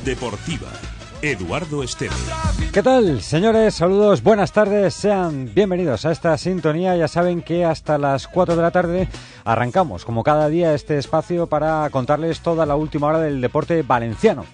Deportiva. Eduardo Esteban. ¿Qué tal, señores? Saludos, buenas tardes, sean bienvenidos a esta sintonía. Ya saben que hasta las 4 de la tarde arrancamos, como cada día, este espacio para contarles toda la última hora del deporte valenciano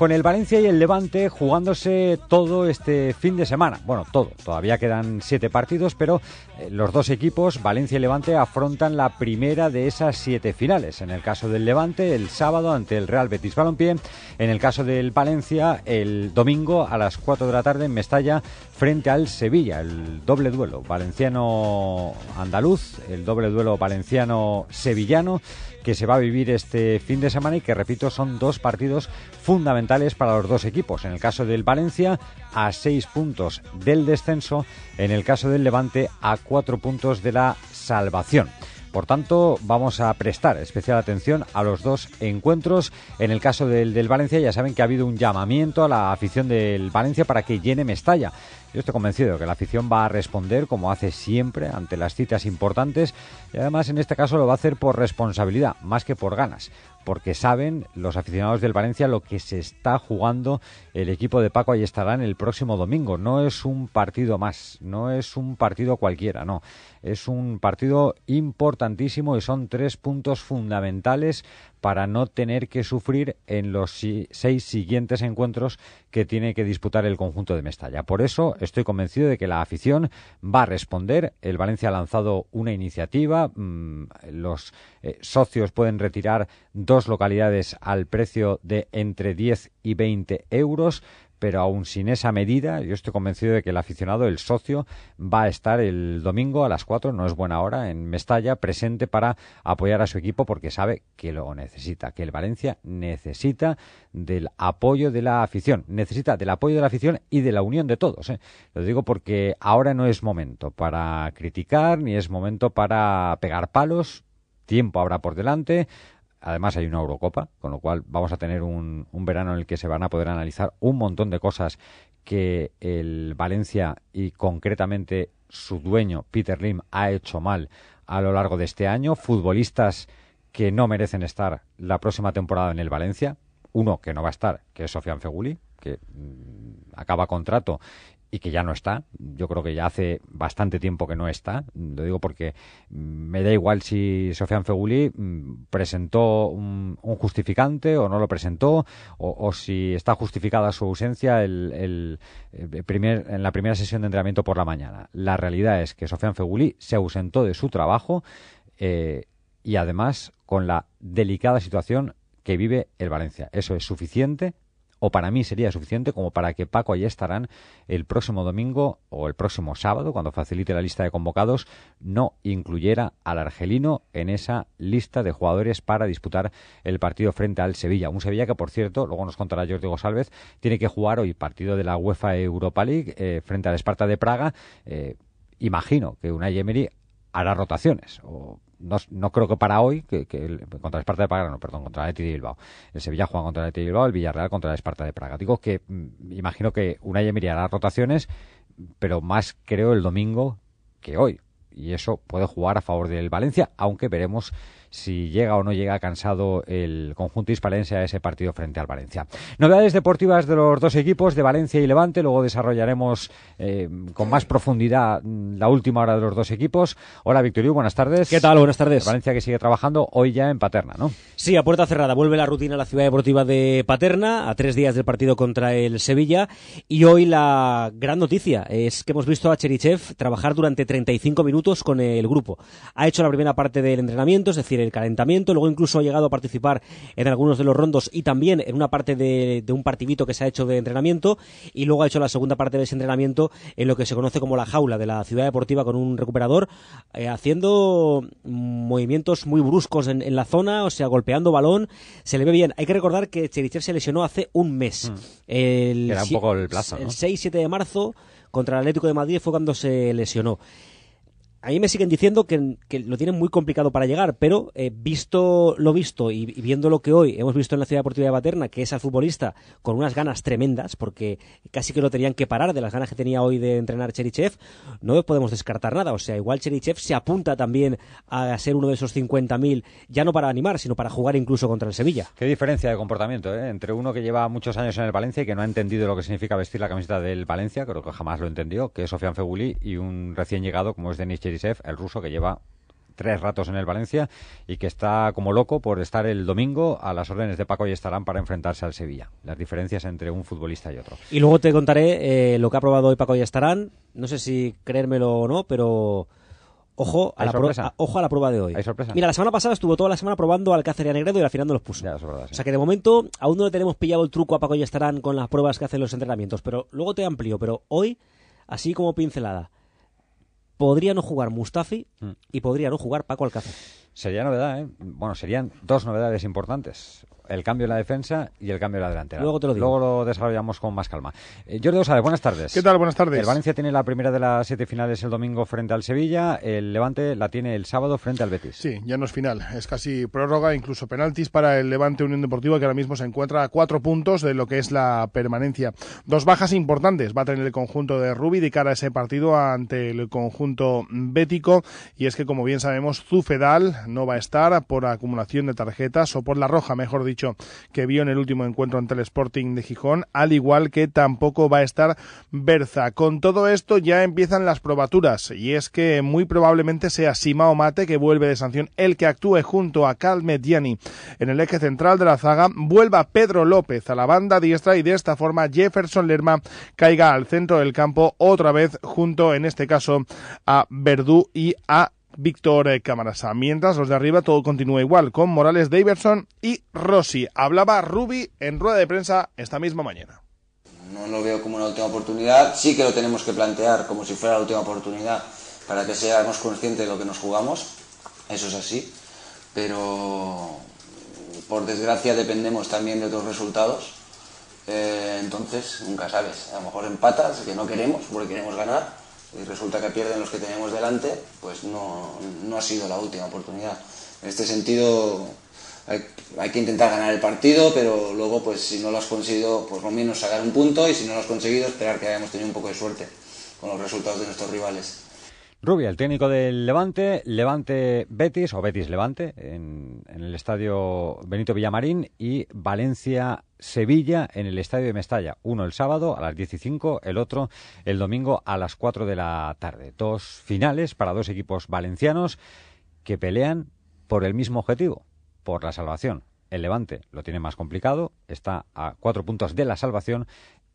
con el Valencia y el Levante jugándose todo este fin de semana. Bueno, todo, todavía quedan siete partidos, pero eh, los dos equipos, Valencia y Levante, afrontan la primera de esas siete finales. En el caso del Levante, el sábado ante el Real Betis Balompié. En el caso del Valencia, el domingo a las 4 de la tarde en Mestalla, frente al Sevilla. El doble duelo valenciano-andaluz, el doble duelo valenciano-sevillano que se va a vivir este fin de semana y que, repito, son dos partidos fundamentales para los dos equipos. En el caso del Valencia, a seis puntos del descenso, en el caso del Levante, a cuatro puntos de la salvación. Por tanto, vamos a prestar especial atención a los dos encuentros. En el caso del, del, Valencia, ya saben que ha habido un llamamiento a la afición del Valencia para que llene Mestalla. Yo estoy convencido de que la afición va a responder como hace siempre ante las citas importantes y además en este caso lo va a hacer por responsabilidad, más que por ganas porque saben los aficionados del Valencia lo que se está jugando el equipo de Paco en el próximo domingo. No es un partido más, no es un partido cualquiera, no. Es un partido importantísimo y son tres puntos fundamentales para no tener que sufrir en los seis siguientes encuentros que tiene que disputar el conjunto de Mestalla. Por eso estoy convencido de que la afición va a responder. El Valencia ha lanzado una iniciativa. Mm, los eh, socios pueden retirar dos localidades al precio de entre 10 y 20 euros pero aún sin esa medida, yo estoy convencido de que el aficionado, el socio, va a estar el domingo a las 4, no es buena hora, en Mestalla, presente para apoyar a su equipo porque sabe que lo necesita, que el Valencia necesita del apoyo de la afición, necesita del apoyo de la afición y de la unión de todos. ¿eh? Lo digo porque ahora no es momento para criticar, ni es momento para pegar palos, tiempo habrá por delante, Además hay una Eurocopa, con lo cual vamos a tener un, verano en el que se van a poder analizar un montón de cosas que el Valencia y concretamente su dueño Peter Lim ha hecho mal a lo largo de este año. Futbolistas que no merecen estar la próxima temporada en el Valencia. Uno que no va a estar, que es Sofian Feguli, que mm, acaba contrato y que ya no está. Yo creo que ya hace bastante tiempo que no está. Lo digo porque me da igual si Sofian Feguli mm, presentó un, justificante o no lo presentó, o, si está justificada su ausencia el, primer, en la primera sesión de entrenamiento por la mañana. La realidad es que Sofian Feguli se ausentó de su trabajo eh, y además con la delicada situación que vive el Valencia. Eso es suficiente o para mí sería suficiente como para que Paco y estarán el próximo domingo o el próximo sábado, cuando facilite la lista de convocados, no incluyera al argelino en esa lista de jugadores para disputar el partido frente al Sevilla. Un Sevilla que, por cierto, luego nos contará Jordi González, tiene que jugar hoy partido de la UEFA Europa League eh, frente al Esparta de Praga. Eh, imagino que una Emery hará rotaciones no, no, creo que para hoy, que, contra el Esparta de Praga, no, perdón, contra el Eti de Bilbao. El Sevilla juega contra el Eti de Bilbao, el Villarreal contra el Esparta de Praga. Digo que mm, imagino que una Emery hará rotaciones, pero más creo el domingo que hoy. Y eso puede jugar a favor del Valencia, aunque veremos si llega o no llega cansado el conjunto hispalense a ese partido frente al Valencia. Novedades deportivas de los dos equipos, de Valencia y Levante, luego desarrollaremos eh, con más profundidad la última hora de los dos equipos. Hola Victorio, buenas tardes. ¿Qué tal? Buenas tardes. Valencia que sigue trabajando hoy ya en Paterna, ¿no? Sí, a puerta cerrada. Vuelve la rutina a la ciudad deportiva de Paterna, a tres días del partido contra el Sevilla. Y hoy la gran noticia es que hemos visto a Cherichev trabajar durante 35 minutos con el grupo. Ha hecho la primera parte del entrenamiento, es decir, el calentamiento, luego incluso ha llegado a participar en algunos de los rondos y también en una parte de, un partidito que se ha hecho de entrenamiento y luego ha hecho la segunda parte de ese entrenamiento en lo que se conoce como la jaula de la ciudad deportiva con un recuperador, eh, haciendo movimientos muy bruscos en, la zona, o sea, golpeando balón, se le ve bien. Hay que recordar que Cherichev se lesionó hace un mes. Mm. El, Era un poco el plazo, El 6-7 de marzo contra el Atlético de Madrid fue cuando se lesionó. A mí me siguen diciendo que, lo tienen muy complicado para llegar, pero eh, visto lo visto y, viendo lo que hoy hemos visto en la ciudad deportiva de Paterna, que es al futbolista con unas ganas tremendas, porque casi que lo tenían que parar de las ganas que tenía hoy de entrenar Cherichev, no podemos descartar nada. O sea, igual Cherichev se apunta también a ser uno de esos 50.000, ya no para animar, sino para jugar incluso contra el Sevilla. Qué diferencia de comportamiento ¿eh? entre uno que lleva muchos años en el Valencia y que no ha entendido lo que significa vestir la camiseta del Valencia, creo que jamás lo entendió, que es Sofian Feguli, y un recién llegado como es Denis el ruso que lleva tres ratos en el Valencia y que está como loco por estar el domingo a las órdenes de Paco y estarán para enfrentarse al Sevilla. Las diferencias entre un futbolista y otro. Y luego te contaré eh, lo que ha probado hoy Paco y estarán. No sé si creérmelo o no, pero Ojo a, la prueba, ojo a la prueba de hoy. Mira, la semana pasada estuvo toda la semana probando al Cáceres y a Negredo y al final no los puso. O sea que de momento aún no le tenemos pillado el truco a Paco y estarán con las pruebas que hacen los entrenamientos. Pero luego te amplío. Pero hoy, así como pincelada, podría no jugar Mustafi mm. y podría no jugar Paco Alcácer. Sería novedad, ¿eh? Bueno, serían dos novedades importantes el cambio en la defensa y el cambio en la delantera. Luego te lo digo. Luego lo desarrollamos con más calma. Eh, Jordi Osade, buenas tardes. ¿Qué tal? Buenas tardes. El Valencia tiene la primera de las siete finales el domingo frente al Sevilla. El Levante la tiene el sábado frente al Betis. Sí, ya no es final. Es casi prórroga, incluso penaltis para el Levante Unión Deportiva, que ahora mismo se encuentra a cuatro puntos de lo que es la permanencia. Dos bajas importantes va a tener el conjunto de Rubi de cara a ese partido ante el conjunto bético. Y es que, como bien sabemos, Zufedal no va a estar por acumulación de tarjetas o por la roja, mejor dicho, que vio en el último encuentro ante el Sporting de Gijón, al igual que tampoco va a estar Berza. Con todo esto ya empiezan las probaturas y es que muy probablemente sea Simao Mate que vuelve de sanción el que actúe junto a Cal Mediani en el eje central de la zaga, vuelva Pedro López a la banda diestra y de esta forma Jefferson Lerma caiga al centro del campo otra vez junto en este caso a Verdú y a Víctor eh, Camarasa. Mientras los de arriba todo continúa igual, con Morales Daverson y Rossi. Hablaba Rubi en rueda de prensa esta misma mañana. No lo veo como una última oportunidad, sí que lo tenemos que plantear como si fuera la última oportunidad para que seamos conscientes de lo que nos jugamos, eso es así, pero por desgracia dependemos también de otros resultados, eh, entonces nunca sabes, a lo mejor empatas, que no queremos porque queremos ganar, y resulta que pierden los que tenemos delante, pues no, no ha sido la última oportunidad. En este sentido, hay, que intentar ganar el partido, pero luego, pues si no lo has conseguido, pues lo menos sacar un punto y si no lo has conseguido, esperar que hayamos tenido un poco de suerte con los resultados de nuestros rivales. Rubia, el técnico del Levante, Levante Betis o Betis Levante en, el estadio Benito Villamarín y Valencia Sevilla en el estadio de Mestalla. Uno el sábado a las 15, el otro el domingo a las 4 de la tarde. Dos finales para dos equipos valencianos que pelean por el mismo objetivo, por la salvación. El Levante lo tiene más complicado, está a cuatro puntos de la salvación.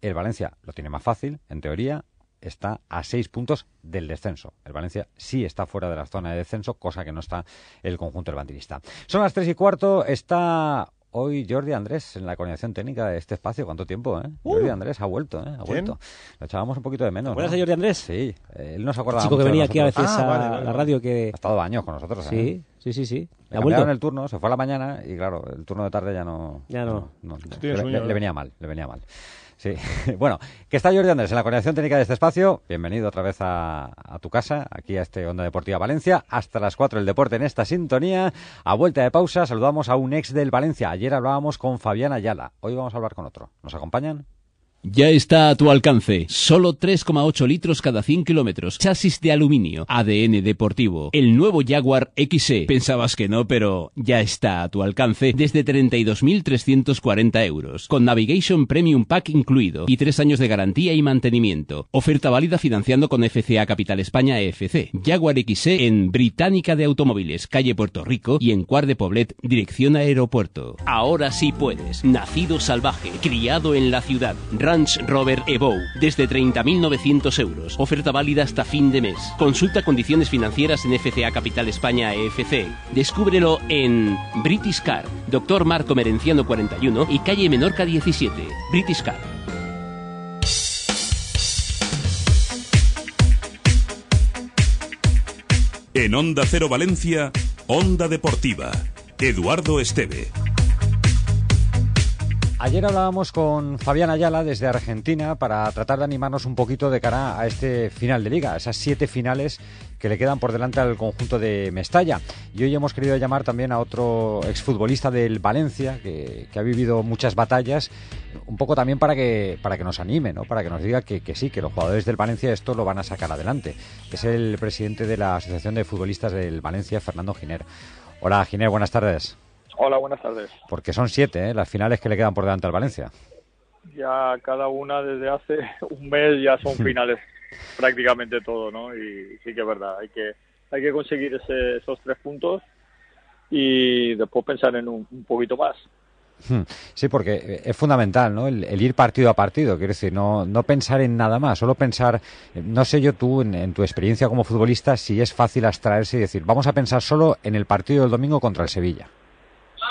El Valencia lo tiene más fácil, en teoría, está a seis puntos del descenso. El Valencia sí está fuera de la zona de descenso, cosa que no está el conjunto del bandirista. Son las tres y cuarto, está hoy Jordi Andrés en la coordinación técnica de este espacio. ¿Cuánto tiempo, eh? Uh. Jordi Andrés ha vuelto, ¿eh? Ha vuelto. Lo echábamos un poquito de menos. ¿Recuerdas a Jordi Andrés? Sí, él nos acordaba El chico que venía aquí a veces ah, a la radio que... Ha estado años con nosotros, ¿eh? Sí, sí, sí, sí. Le cambiaron el turno, se fue a la mañana y claro, el turno de tarde ya no... Ya no. le venía mal, le venía mal. Sí, bueno, que está Jordi Andrés en la coordinación técnica de este espacio. Bienvenido otra vez a, tu casa, aquí a este Onda Deportiva Valencia. Hasta las 4 el deporte en esta sintonía. A vuelta de pausa saludamos a un ex del Valencia. Ayer hablábamos con Fabián Ayala. Hoy vamos a hablar con otro. ¿Nos acompañan? Ya está a tu alcance. Solo 3,8 litros cada 100 kilómetros. Chasis de aluminio. ADN deportivo. El nuevo Jaguar XE. Pensabas que no, pero ya está a tu alcance desde 32.340 euros. Con Navigation Premium Pack incluido. Y tres años de garantía y mantenimiento. Oferta válida financiando con FCA Capital España EFC. Jaguar XE en Británica de Automóviles, calle Puerto Rico y en Cuar de Poblet, dirección aeropuerto. Ahora sí puedes. Nacido salvaje. Criado en la ciudad. Range Rover Evo desde 30.900 euros. Oferta válida hasta fin de mes. Consulta condiciones financieras en FCA Capital España EFC. Descúbrelo en British Car, Doctor Marco Merenciano 41 y calle Menorca 17. British Car. En Onda Cero Valencia, Onda Deportiva. Eduardo Esteve. Ayer hablábamos con Fabián Ayala desde Argentina para tratar de animarnos un poquito de cara a este final de liga, esas siete finales que le quedan por delante al conjunto de Mestalla. Y hoy hemos querido llamar también a otro exfutbolista del Valencia que, ha vivido muchas batallas, un poco también para que, para que nos anime, ¿no? para que nos diga que, que sí, que los jugadores del Valencia esto lo van a sacar adelante. Es el presidente de la Asociación de Futbolistas del Valencia, Fernando Giner. Hola Giner, buenas tardes. Hola, buenas tardes. Porque son siete ¿eh? las finales que le quedan por delante al Valencia. Ya cada una desde hace un mes ya son finales prácticamente todo, ¿no? Y sí que es verdad, hay que hay que conseguir esos tres puntos y después pensar en un, poquito más. Hmm. Sí, porque es fundamental, ¿no? El, ir partido a partido, quiero decir, no, no pensar en nada más, solo pensar, no sé yo tú, en, tu experiencia como futbolista, si es fácil abstraerse y decir, vamos a pensar solo en el partido del domingo contra el Sevilla.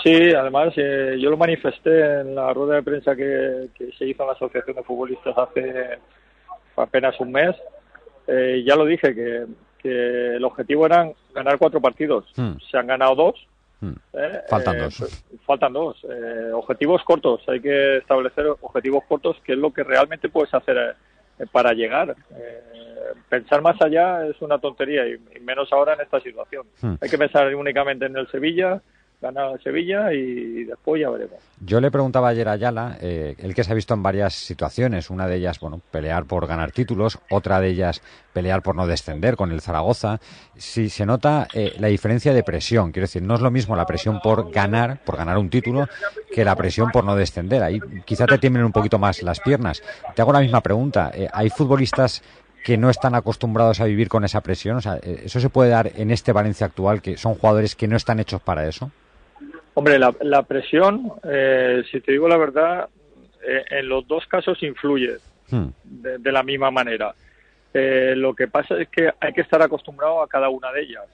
Sí, además eh, yo lo manifesté en la rueda de prensa que, se hizo en la Asociación de Futbolistas hace apenas un mes. Eh, ya lo dije, que, el objetivo era ganar cuatro partidos. Hmm. Se han ganado dos. Hmm. Eh, faltan dos. Pues, faltan dos. objetivos cortos. Hay que establecer objetivos cortos, que es lo que realmente puedes hacer para llegar. pensar más allá es una tontería y, menos ahora en esta situación. Hmm. Hay que pensar únicamente en el Sevilla ganar Sevilla y después ya veremos. Yo le preguntaba ayer a Ayala, eh, el que se ha visto en varias situaciones, una de ellas, bueno, pelear por ganar títulos, otra de ellas pelear por no descender con el Zaragoza, si se nota eh, la diferencia de presión, quiero decir, no es lo mismo la presión por ganar, por ganar un título, que la presión por no descender. Ahí quizá te tiemblen un poquito más las piernas. Te hago la misma pregunta, eh, ¿hay futbolistas que no están acostumbrados a vivir con esa presión? O sea, ¿eso se puede dar en este Valencia actual, que son jugadores que no están hechos para eso? Hombre, la, presión, eh, si te digo la verdad, eh, en los dos casos influye hmm. de, la misma manera. Eh, lo que pasa es que hay que estar acostumbrado a cada una de ellas.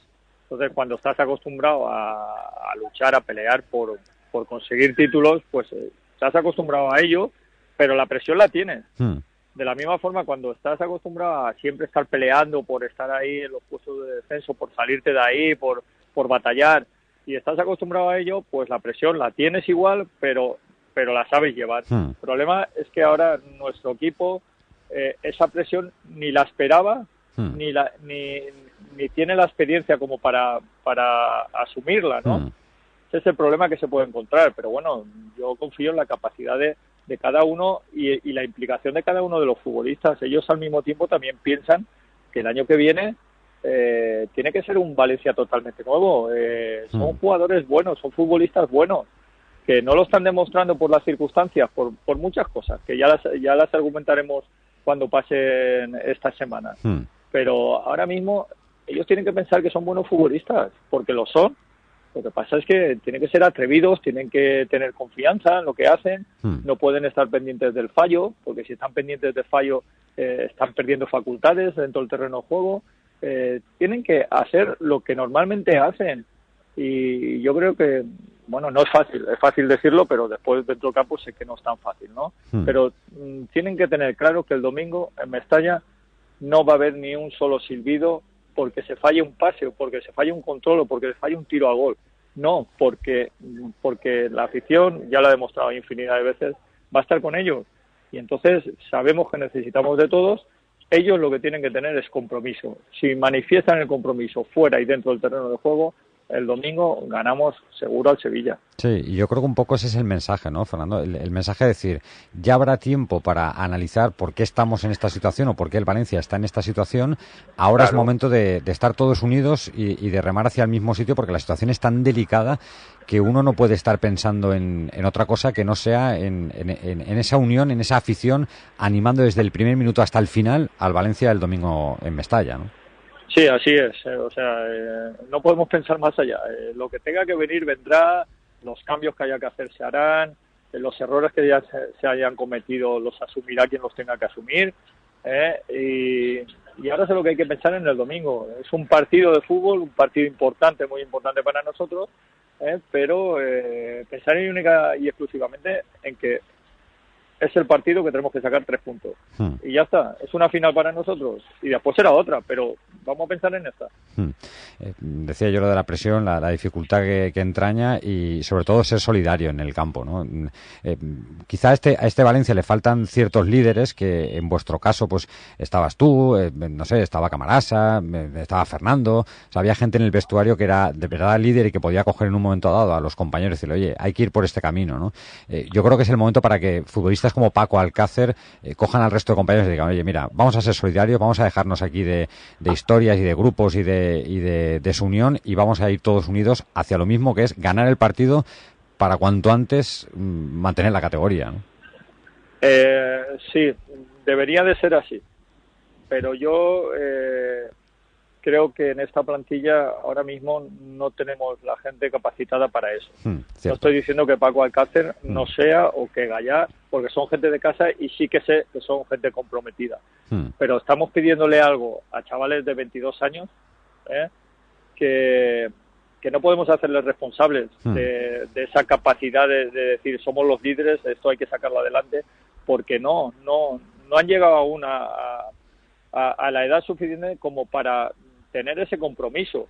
Entonces, cuando estás acostumbrado a, luchar, a pelear por, por, conseguir títulos, pues estás acostumbrado a ello, pero la presión la tienes. Hmm. De la misma forma, cuando estás acostumbrado a siempre estar peleando por estar ahí en los puestos de descenso, por salirte de ahí, por, por batallar, si estás acostumbrado a ello, pues la presión la tienes igual, pero, pero la sabes llevar. Hmm. El problema es que ahora nuestro equipo eh, esa presión ni la esperaba, hmm. ni, la, ni, ni, tiene la experiencia como para, para asumirla, ¿no? Hmm. Ese es el problema que se puede encontrar, pero bueno, yo confío en la capacidad de, de cada uno y, y la implicación de cada uno de los futbolistas. Ellos al mismo tiempo también piensan que el año que viene eh, tiene que ser un Valencia totalmente nuevo. Eh, son hmm. jugadores buenos, son futbolistas buenos, que no lo están demostrando por las circunstancias, por, por muchas cosas, que ya las, ya las argumentaremos cuando pasen estas semanas. Hmm. Pero ahora mismo ellos tienen que pensar que son buenos futbolistas, porque lo son. Lo que pasa es que tienen que ser atrevidos, tienen que tener confianza en lo que hacen, hmm. no pueden estar pendientes del fallo, porque si están pendientes del fallo eh, están perdiendo facultades dentro del terreno de juego eh, tienen que hacer lo que normalmente hacen. Y yo creo que, bueno, no es fácil, es fácil decirlo, pero después dentro del campo sé que no es tan fácil, ¿no? Hmm. Pero mm, tienen que tener claro que el domingo en Mestalla no va a haber ni un solo silbido porque se falle un pase o porque se falle un control o porque se falle un tiro a gol. No, porque, porque la afición, ya lo ha demostrado infinidad de veces, va a estar con ellos. Y entonces sabemos que necesitamos de todos ellos lo que tienen que tener es compromiso. Si manifiestan el compromiso fuera y dentro del terreno de juego, el domingo ganamos seguro al Sevilla. Sí, y yo creo que un poco ese es el mensaje, ¿no, Fernando? El, mensaje de decir, ya habrá tiempo para analizar por qué estamos en esta situación o por qué el Valencia está en esta situación. Ahora es momento de, estar todos unidos y, de remar hacia el mismo sitio porque la situación es tan delicada que uno no puede estar pensando en, otra cosa que no sea en, esa unión, en esa afición, animando desde el primer minuto hasta el final al Valencia el domingo en Mestalla, ¿no? Sí, así es. Eh, o sea, eh, no podemos pensar más allá. Eh, lo que tenga que venir vendrá, los cambios que haya que hacer se harán, los errores que ya se, hayan cometido los asumirá quien los tenga que asumir. Y, y, ahora es lo que hay que pensar en el domingo. Es un partido de fútbol, un partido importante, muy importante para nosotros, pero pensar única y exclusivamente en que es el partido que tenemos que sacar tres puntos. Hmm. Y ya está, es una final para nosotros y después será otra, pero vamos a pensar en esta. Hmm. Eh, decía yo lo de la presión, la, dificultad que, entraña y sobre todo ser solidario en el campo. ¿no? Eh, quizá a este, a este Valencia le faltan ciertos líderes que en vuestro caso pues estabas tú, eh, no sé, estaba Camarasa, estaba Fernando, había gente en el vestuario que era de verdad líder y que podía coger en un momento dado a los compañeros y decirle, oye, hay que ir por este camino. ¿no? yo creo que es el momento para que futbolistas como Paco Alcácer eh, cojan al resto de compañeros y digan, oye, mira, vamos a ser solidarios, vamos a dejarnos aquí de, historias y de grupos y de, desunión y vamos a ir todos unidos hacia lo mismo que es ganar el partido para cuanto antes mm, mantener la categoría. Eh, sí, debería de ser así. Pero yo eh, creo que en esta plantilla ahora mismo no tenemos la gente capacitada para eso. Hmm, no estoy diciendo que Paco Alcácer hmm. no sea o que Gallar, porque son gente de casa y sí que sé que son gente comprometida. Hmm. Pero estamos pidiéndole algo a chavales de 22 años ¿eh? que, que no podemos hacerles responsables de, esa capacidad de, decir somos los líderes, esto hay que sacarlo adelante, porque no, no, no han llegado aún a, a, a la edad suficiente como para tener ese compromiso.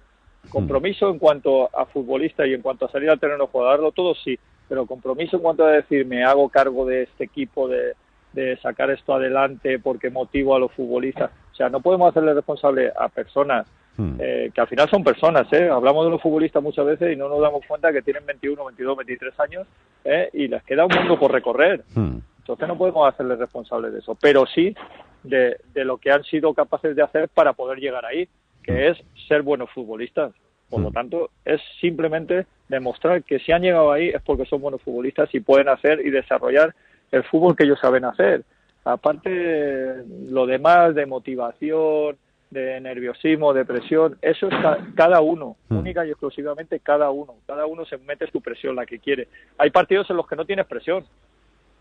Compromiso en cuanto a futbolista y en cuanto a salir al terreno jugarlo todo sí, pero compromiso en cuanto a decir me hago cargo de este equipo, de, de sacar esto adelante porque motivo a los futbolistas. O sea, no podemos hacerle responsable a personas hmm. eh, que al final son personas. ¿eh? Hablamos de los futbolistas muchas veces y no nos damos cuenta que tienen 21, 22, 23 años ¿eh? y les queda un mundo por recorrer. Hmm. Entonces no podemos hacerles responsable de eso, pero sí de, de lo que han sido capaces de hacer para poder llegar ahí que es ser buenos futbolistas. Por lo mm. tanto, es simplemente demostrar que si han llegado ahí es porque son buenos futbolistas y pueden hacer y desarrollar el fútbol que ellos saben hacer. Aparte, lo demás de motivación, de nerviosismo, de presión, eso es cada uno, mm. única y exclusivamente cada uno. Cada uno se mete su presión, la que quiere. Hay partidos en los que no tienes presión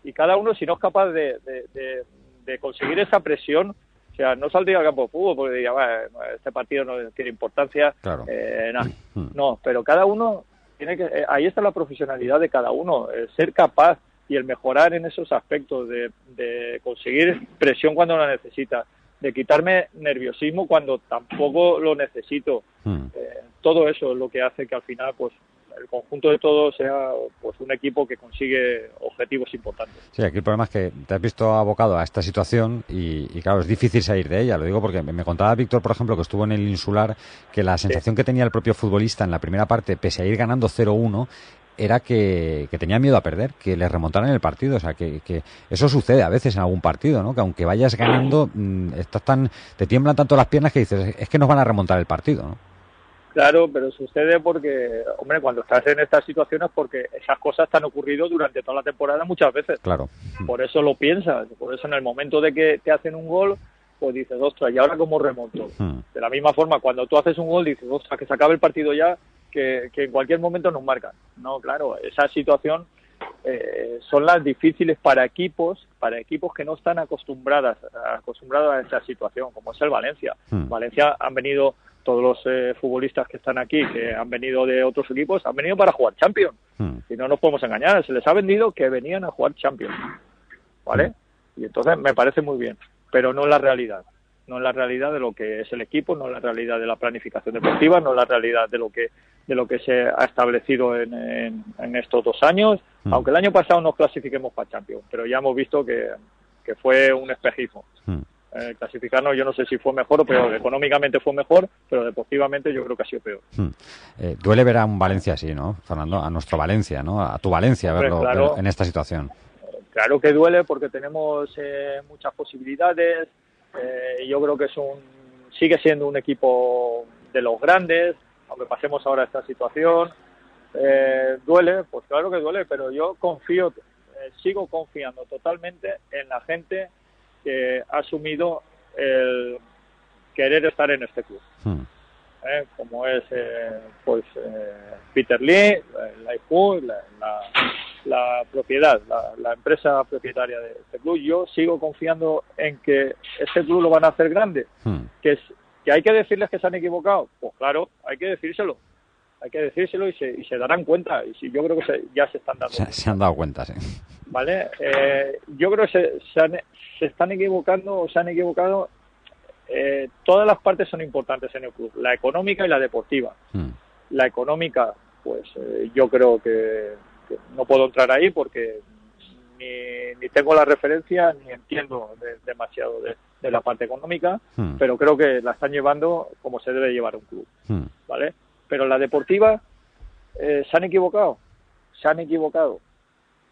y cada uno, si no es capaz de, de conseguir esa presión, sea, no saldría al campo de fútbol porque diría, este partido no tiene importancia, eh, mm. no, pero cada uno tiene que, eh, ahí está la profesionalidad de cada uno, el ser capaz y el mejorar en esos aspectos de, conseguir presión cuando la necesita, de quitarme nerviosismo cuando tampoco lo necesito. Mm. Eh, todo eso es lo que hace que al final pues el conjunto de todo sea pues un equipo que consigue objetivos importantes. Sí, aquí el problema es que te has visto abocado a esta situación y, claro, es difícil salir de ella. Lo digo porque me contaba Víctor, por ejemplo, que estuvo en el insular, que la sensación que tenía el propio futbolista en la primera parte, pese a ir ganando 0-1, era que, tenía miedo a perder, que le remontaran el partido. O sea, que, eso sucede a veces en algún partido, ¿no? Que aunque vayas ganando, mm, estás tan, te tiemblan tanto las piernas que dices, es que nos van a remontar el partido, ¿no? Claro, pero sucede porque, hombre, cuando estás en estas situaciones, porque esas cosas te han ocurrido durante toda la temporada muchas veces. Claro. Por eso lo piensas, por eso en el momento de que te hacen un gol, pues dices, ostras, ¿y ahora cómo remonto? Hmm. De la misma forma, cuando tú haces un gol, dices, ostras, que se acabe el partido ya, que, en cualquier momento nos marcan. No, claro, esa situación eh, son las difíciles para equipos, para equipos que no están acostumbradas, acostumbrados a esa situación, como es el Valencia. Hmm. Valencia han venido todos los eh, futbolistas que están aquí, que han venido de otros equipos, han venido para jugar Champions. Hmm. Y no nos podemos engañar, se les ha vendido que venían a jugar Champions. ¿Vale? Hmm. Y entonces me parece muy bien, pero no es la realidad. No es la realidad de lo que es el equipo, no es la realidad de la planificación deportiva, no es la realidad de lo que de lo que se ha establecido en, en, estos dos años, hmm. aunque el año pasado nos clasifiquemos para Champions, pero ya hemos visto que, que fue un espejismo. Eh, clasificarnos, yo no sé si fue mejor, pero económicamente fue mejor, pero deportivamente yo creo que ha sido peor. Hmm. Eh, duele ver a un Valencia así, ¿no, Fernando? A nuestro Valencia, ¿no? A tu Valencia verlo, en esta situación. Claro que duele porque tenemos eh, muchas posibilidades. yo creo que es un, sigue siendo un equipo de los grandes, aunque pasemos ahora esta situación. duele, pues claro que duele, pero yo confío, sigo confiando totalmente en la gente que ha asumido el querer estar en este club. Hmm. ¿Eh? Como es eh, pues eh, Peter Lee, la, la, la, propiedad, la, empresa propietaria de este club. Yo sigo confiando en que este club lo van a hacer grande. Hmm. Que, es, que hay que decirles que se han equivocado. Pues claro, hay que decírselo. hay que decírselo y se, y se darán cuenta. Y si, yo creo que ya se están dando se, se, han dado cuenta, sí. ¿Vale? Eh, yo creo que se, se, se, están equivocando o se han equivocado. Eh, todas las partes son importantes en el club, la económica y la deportiva. Hmm. La económica, pues eh, yo creo que, que, no puedo entrar ahí porque ni, ni tengo la referencia ni entiendo de, demasiado de, de, la parte económica, Hmm. pero creo que la están llevando como se debe llevar un club. Hmm. ¿Vale? Pero la deportiva eh, se han equivocado, se han equivocado.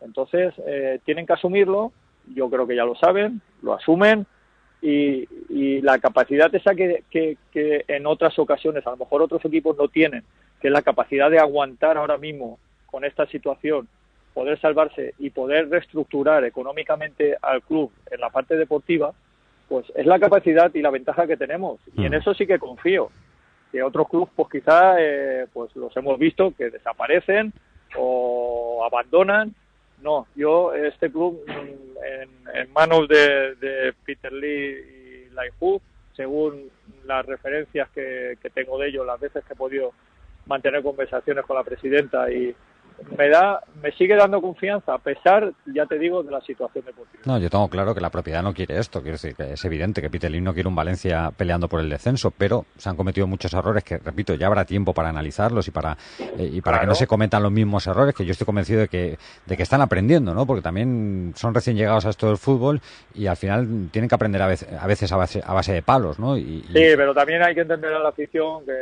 Entonces, eh, tienen que asumirlo, yo creo que ya lo saben, lo asumen, y, y la capacidad esa que, que, que, en otras ocasiones, a lo mejor otros equipos no tienen, que es la capacidad de aguantar ahora mismo con esta situación, poder salvarse y poder reestructurar económicamente al club en la parte deportiva, pues es la capacidad y la ventaja que tenemos. Y en eso sí que confío. Que otros clubes, pues quizá, eh, pues los hemos visto que desaparecen o abandonan. No, yo, este club, en, en manos de, de, Peter Lee y Lai Hu, según las referencias que, que tengo de ellos, las veces que he podido mantener conversaciones con la presidenta y, me da, me sigue dando confianza a pesar, ya te digo, de la situación deportiva. No, yo tengo claro que la propiedad no quiere esto, quiero decir que es evidente que Peter Lim no quiere un Valencia peleando por el descenso, pero se han cometido muchos errores que, repito, ya habrá tiempo para analizarlos y para eh, y para claro. que no se cometan los mismos errores, que yo estoy convencido de que de que están aprendiendo, ¿no? Porque también son recién llegados a esto del fútbol y al final tienen que aprender a veces a, veces a, base, a base de palos, ¿no? Y, y... Sí, pero también hay que entender a la afición que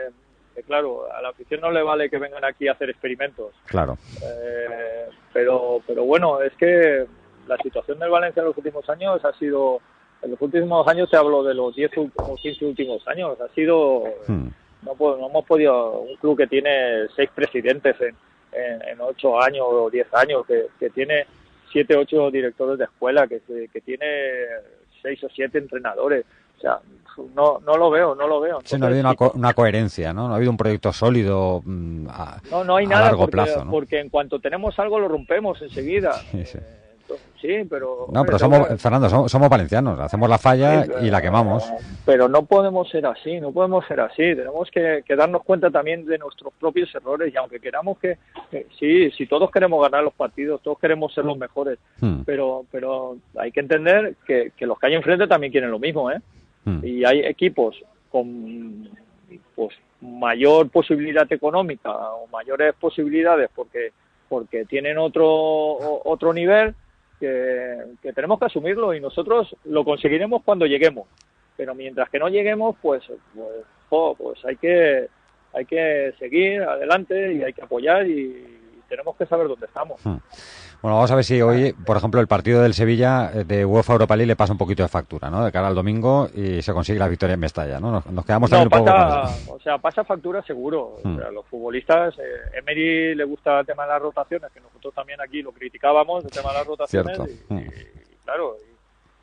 claro, a la afición no le vale que vengan aquí a hacer experimentos. Claro. Eh, pero, pero bueno, es que la situación del Valencia en los últimos años ha sido, en los últimos años se habló de los 10 o 15 últimos años, ha sido, hmm. no, no, hemos podido, un club que tiene seis presidentes en, en, en 8 años o 10 años, que, que tiene 7, 8 directores de escuela, que, que tiene 6 o 7 entrenadores. O sea, no, no lo veo, no lo veo. Entonces, sí, no ha habido una, co una, coherencia, ¿no? No ha habido un proyecto sólido mm, a, no, no hay a nada largo porque, plazo. ¿no? porque en cuanto tenemos algo lo rompemos enseguida. Sí, sí. Eh, sí pero... No, pero somos, Fernando, somos, somos, valencianos, hacemos la falla sí, y la quemamos. Pero no podemos ser así, no podemos ser así. Tenemos que, que, darnos cuenta también de nuestros propios errores y aunque queramos que, que sí, si todos queremos ganar los partidos, todos queremos ser los mejores, Hmm. pero, pero hay que entender que, que los que hay enfrente también quieren lo mismo, ¿eh? Hmm. y hay equipos con pues mayor posibilidad económica o mayores posibilidades porque porque tienen otro otro nivel que, que, tenemos que asumirlo y nosotros lo conseguiremos cuando lleguemos pero mientras que no lleguemos pues pues, pues hay que hay que seguir adelante y hay que apoyar y tenemos que saber dónde estamos. Hmm. Bueno, vamos a ver si hoy, por ejemplo, el partido del Sevilla eh, de UEFA Europa League le pasa un poquito de factura, ¿no? De cara al domingo y se consigue la victoria en Mestalla, ¿no? Nos, nos quedamos no, también pasa, un poco O sea, pasa factura seguro. Hmm. O sea, los futbolistas, eh, Emery le gusta el tema de las rotaciones, que nosotros también aquí lo criticábamos, el tema de las rotaciones. Cierto. Y, Hmm. y, claro,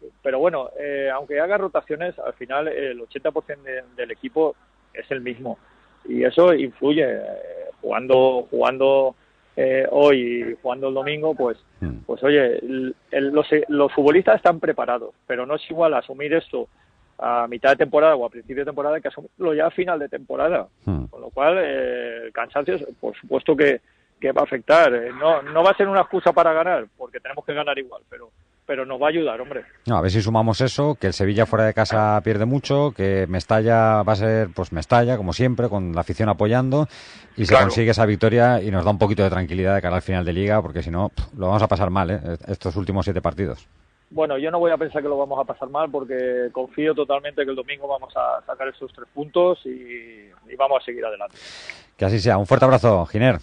y, pero bueno, eh, aunque haga rotaciones, al final el 80% de, del equipo es el mismo. Y eso influye. Eh, jugando, jugando eh, hoy jugando el domingo, pues, Hmm. pues oye, el, el, los, los, futbolistas están preparados, pero no es igual asumir esto a mitad de temporada o a principio de temporada que asumirlo ya a final de temporada. Hmm. Con lo cual, eh, el cansancio, por supuesto que, que va a afectar. Eh, no, no va a ser una excusa para ganar, porque tenemos que ganar igual, pero pero nos va a ayudar, hombre. No, a ver si sumamos eso, que el Sevilla fuera de casa pierde mucho, que Mestalla va a ser, pues Mestalla, como siempre, con la afición apoyando, y se consigue esa victoria y nos da un poquito de tranquilidad de cara al final de liga, porque si no, lo vamos a pasar mal, ¿eh? estos últimos siete partidos. Bueno, yo no voy a pensar que lo vamos a pasar mal, porque confío totalmente que el domingo vamos a sacar esos tres puntos y, y vamos a seguir adelante. Que así sea. Un fuerte abrazo, Giner.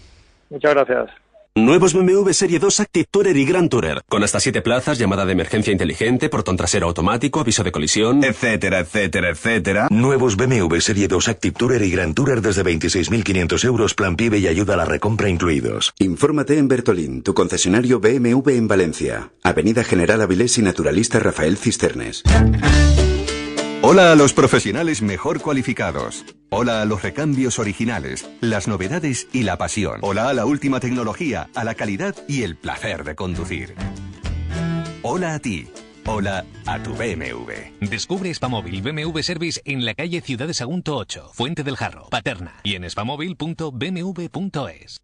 Muchas gracias. Nuevos BMW Serie 2 Active Tourer y Grand Tourer, con hasta 7 plazas, llamada de emergencia inteligente, portón trasero automático, aviso de colisión, etcétera, etcétera, etcétera. Nuevos BMW Serie 2 Active Tourer y Grand Tourer desde 26.500 euros, plan PIB y ayuda a la recompra incluidos. Infórmate en Bertolín, tu concesionario BMW en Valencia. Avenida General Avilés y Naturalista Rafael Cisternes. Hola a los profesionales mejor cualificados. Hola a los recambios originales, las novedades y la pasión. Hola a la última tecnología, a la calidad y el placer de conducir. Hola a ti, Hola a tu BMW. Descubre Spamóvil BMW Service en la calle Ciudad de Sagunto 8, Fuente del Jarro, Paterna y en spamóvil.bmw.es.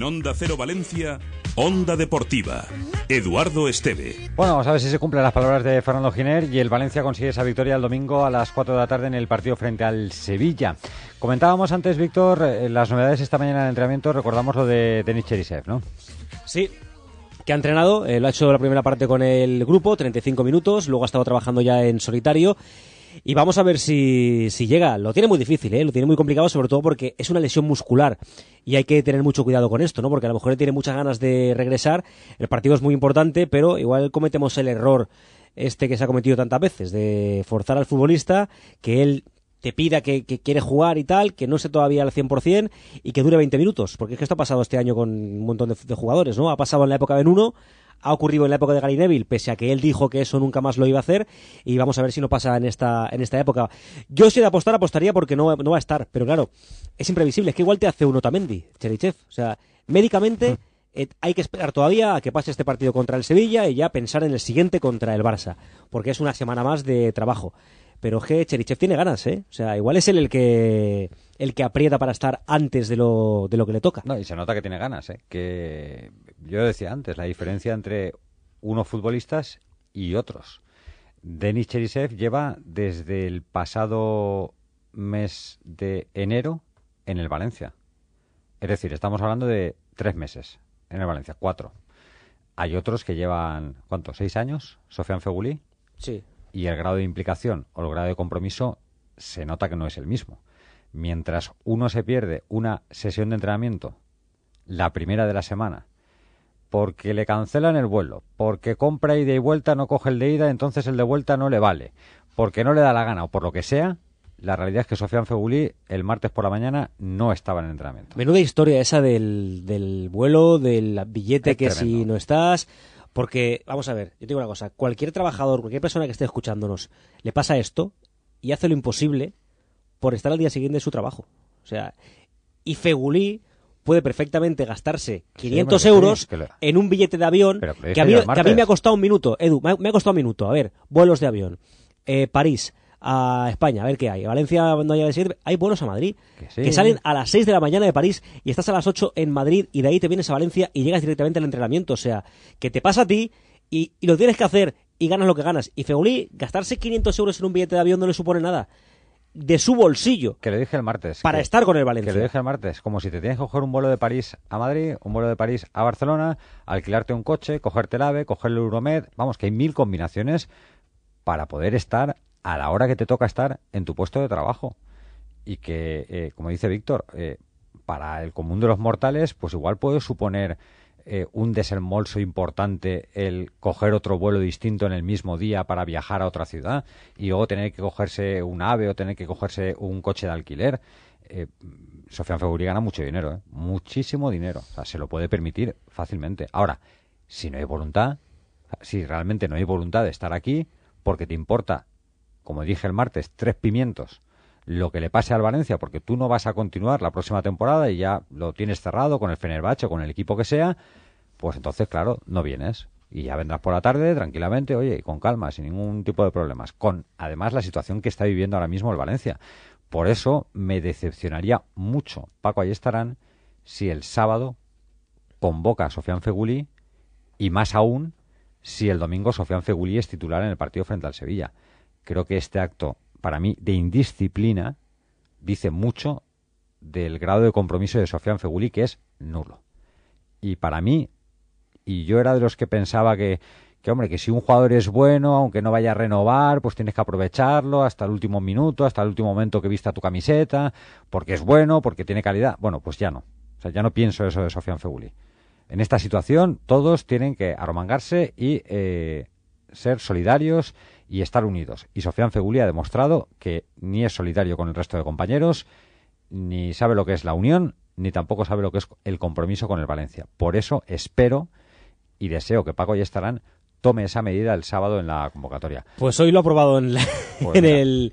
En Onda Cero Valencia, Onda Deportiva. Eduardo Esteve. Bueno, vamos a ver si se cumplen las palabras de Fernando Giner y el Valencia consigue esa victoria el domingo a las 4 de la tarde en el partido frente al Sevilla. Comentábamos antes, Víctor, eh, las novedades esta mañana en el entrenamiento. Recordamos lo de Denis Cherisev, ¿no? Sí, que ha entrenado, eh, lo ha hecho la primera parte con el grupo, 35 minutos, luego ha estado trabajando ya en solitario y vamos a ver si, si llega. Lo tiene muy difícil, ¿eh? lo tiene muy complicado, sobre todo porque es una lesión muscular y hay que tener mucho cuidado con esto, ¿no? Porque a lo mejor él tiene muchas ganas de regresar. El partido es muy importante, pero igual cometemos el error este que se ha cometido tantas veces, de forzar al futbolista que él te pida que, quiere jugar y tal, que no sé todavía al 100% y que dure 20 minutos, porque es que esto ha pasado este año con un montón de, de jugadores, ¿no? Ha pasado en la época de Nuno, ha ocurrido en la época de Gary Neville, pese a que él dijo que eso nunca más lo iba a hacer, y vamos a ver si no pasa en esta, en esta época. Yo si de apostar, apostaría porque no, no va a estar, pero claro, es imprevisible, es que igual te hace un Otamendi, Cherichev, o sea, médicamente... Eh, hay que esperar todavía a que pase este partido contra el Sevilla y ya pensar en el siguiente contra el Barça, porque es una semana más de trabajo. Pero que Cherichev tiene ganas, ¿eh? O sea, igual es él el que el que aprieta para estar antes de lo, de lo que le toca. No, y se nota que tiene ganas, ¿eh? Que yo decía antes, la diferencia entre unos futbolistas y otros. Denis Cherisev lleva desde el pasado mes de enero en el Valencia. Es decir, estamos hablando de tres meses en el Valencia, cuatro. Hay otros que llevan, ¿cuánto? ¿Seis años? Sofian Fegulí. Sí. Y el grado de implicación o el grado de compromiso se nota que no es el mismo mientras uno se pierde una sesión de entrenamiento, la primera de la semana, porque le cancelan el vuelo, porque compra ida y vuelta, no coge el de ida, entonces el de vuelta no le vale, porque no le da la gana o por lo que sea, la realidad es que Sofian Febulí el martes por la mañana no estaba en el entrenamiento. Menuda historia esa del, del vuelo, del billete que si no estás. Porque, vamos a ver, yo te digo una cosa, cualquier trabajador, cualquier persona que esté escuchándonos, le pasa esto y hace lo imposible por estar al día siguiente de su trabajo. O sea, y Fegulí puede perfectamente gastarse 500 euros en un billete de avión que a, mí, me ha costado un minuto. Edu, me ha, costado un minuto. A ver, vuelos de avión. Eh, París a España, a ver qué hay. Valencia no hay de hay vuelos a Madrid que, salen a las 6 de la mañana de París y estás a las 8 en Madrid y de ahí te vienes a Valencia y llegas directamente al entrenamiento. O sea, que te pasa a ti y, y lo tienes que hacer y ganas lo que ganas. Y Fegulí, gastarse 500 euros en un billete de avión no le supone nada de su bolsillo. Que le dije el martes. Para estar con el Valencia. Que le dije el martes. Como si te tienes que coger un vuelo de París a Madrid, un vuelo de París a Barcelona, alquilarte un coche, cogerte el AVE, coger el Euromed. Vamos, que hay mil combinaciones para poder estar a la hora que te toca estar en tu puesto de trabajo. Y que, eh, como dice Víctor, eh, para el común de los mortales, pues igual puede suponer eh, un desembolso importante el coger otro vuelo distinto en el mismo día para viajar a otra ciudad y luego tener que cogerse un ave o tener que cogerse un coche de alquiler. Eh, Sofía Feguri gana mucho dinero, muchísimo dinero. Se lo puede permitir fácilmente. Ahora, si no hay voluntad, si realmente no hay voluntad de estar aquí, porque te importa, como dije el martes, tres pimientos lo que le pase al Valencia, porque tú no vas a continuar la próxima temporada y ya lo tienes cerrado con el Fenerbahce con el equipo que sea, pues entonces, claro, no vienes. Y ya vendrás por la tarde tranquilamente, oye, y con calma, sin ningún tipo de problemas. Con, además, la situación que está viviendo ahora mismo el Valencia. Por eso me decepcionaría mucho, Paco, ahí estarán, si el sábado convoca a Sofian Feguli y más aún si el domingo Sofian Feguli es titular en el partido frente al Sevilla. Creo que este acto para mí, de indisciplina, dice mucho del grado de compromiso de Sofian Feguli, que es nulo. Y para mí, y yo era de los que pensaba que, que, hombre, que si un jugador es bueno, aunque no vaya a renovar, pues tienes que aprovecharlo hasta el último minuto, hasta el último momento que vista tu camiseta, porque es bueno, porque tiene calidad. Bueno, pues ya no. O sea, ya no pienso eso de Sofian Feguli. En esta situación, todos tienen que arromangarse y eh, ser solidarios y estar unidos. Y Sofian Feguli ha demostrado que ni es solidario con el resto de compañeros, ni sabe lo que es la unión, ni tampoco sabe lo que es el compromiso con el Valencia. Por eso espero y deseo que Paco y estarán tome esa medida el sábado en la convocatoria. Pues hoy lo ha aprobado en, Pues en el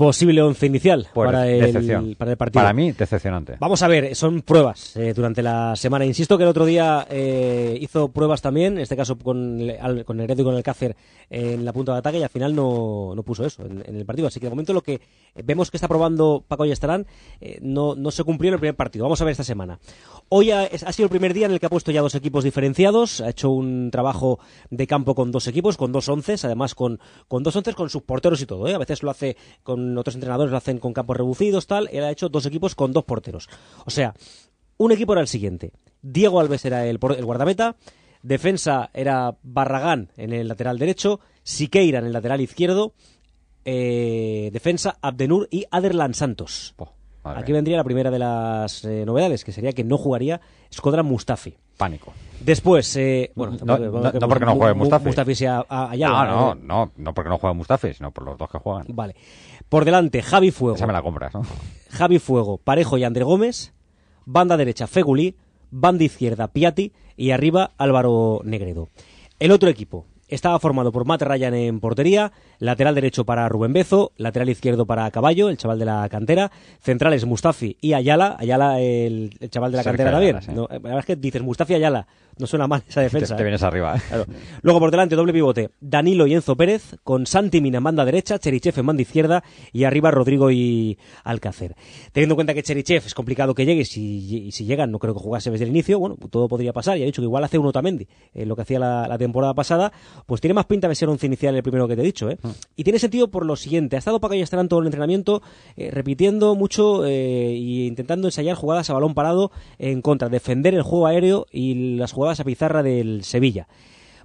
posible once inicial Pues para, el, para el partido. Para mí, decepcionante. Vamos a ver, son pruebas eh, durante la semana. Insisto que el otro día eh, hizo pruebas también, en este caso con, el- al- con Heredo y con el Cácer en la punta de ataque y al final no, no puso eso en, en el partido. Así que de momento lo que vemos que está probando Paco y Estarán eh, no, no se cumplió en el primer partido. Vamos a ver esta semana. Hoy ha, sido el primer día en el que ha puesto ya dos equipos diferenciados, ha hecho un trabajo de campo con dos equipos, con dos onces, además con, con dos onces con sus porteros y todo. ¿eh? A veces lo hace con otros entrenadores, lo hacen con campos reducidos, tal. Él ha hecho dos equipos con dos porteros. O sea, un equipo era el siguiente. Diego Alves era el, el guardameta, defensa era Barragán en el lateral derecho, Siqueira en el lateral izquierdo, eh, defensa Abdenur y Aderlan Santos. madre Aquí vendría la primera de las eh, novedades, que sería que no jugaría Skodran Mustafi. Pánico. Después, eh, bueno, No, no- no porque no juegue Mu- Mustafi. Mustafi sea a- Ayala, no, no, eh. no, no porque no juega Mustafi, sino por los dos que juegan. Vale. Por delante, Javi Fuego. Esa me la compras, ¿no? Javi Fuego, Parejo y André Gómez. Banda derecha, Fegulí. Banda izquierda, Piatti. Y arriba, Álvaro Negredo. El otro equipo estaba formado por Matt Ryan en portería. Lateral derecho para Rubén Bezo. Lateral izquierdo para Caballo, el chaval de la cantera. Centrales, Mustafi y Ayala. Ayala, el, el chaval de la cantera también. Sí. No, la verdad es que dices Mustafi y Ayala. No suena mal esa defensa. Te, te ¿eh? vienes arriba, ¿eh? Claro. Luego por delante, doble pivote. Danilo y Enzo Pérez, con Santi Mina en banda derecha, Cherichev en banda izquierda y arriba Rodrigo y Alcácer. Teniendo en cuenta que Cherichev es complicado que llegue, si, y si llegan, no creo que jugase desde el inicio, bueno, todo podría pasar. Y ha dicho que igual hace un Otamendi, eh, lo que hacía la, la temporada pasada, pues tiene más pinta de ser once inicial el primero que te he dicho. ¿eh? Y tiene sentido por lo siguiente: ha estado Paco y estarán todo el entrenamiento repitiendo mucho e intentando ensayar jugadas a balón parado en contra, defender el juego aéreo y las jugadas a pizarra del Sevilla.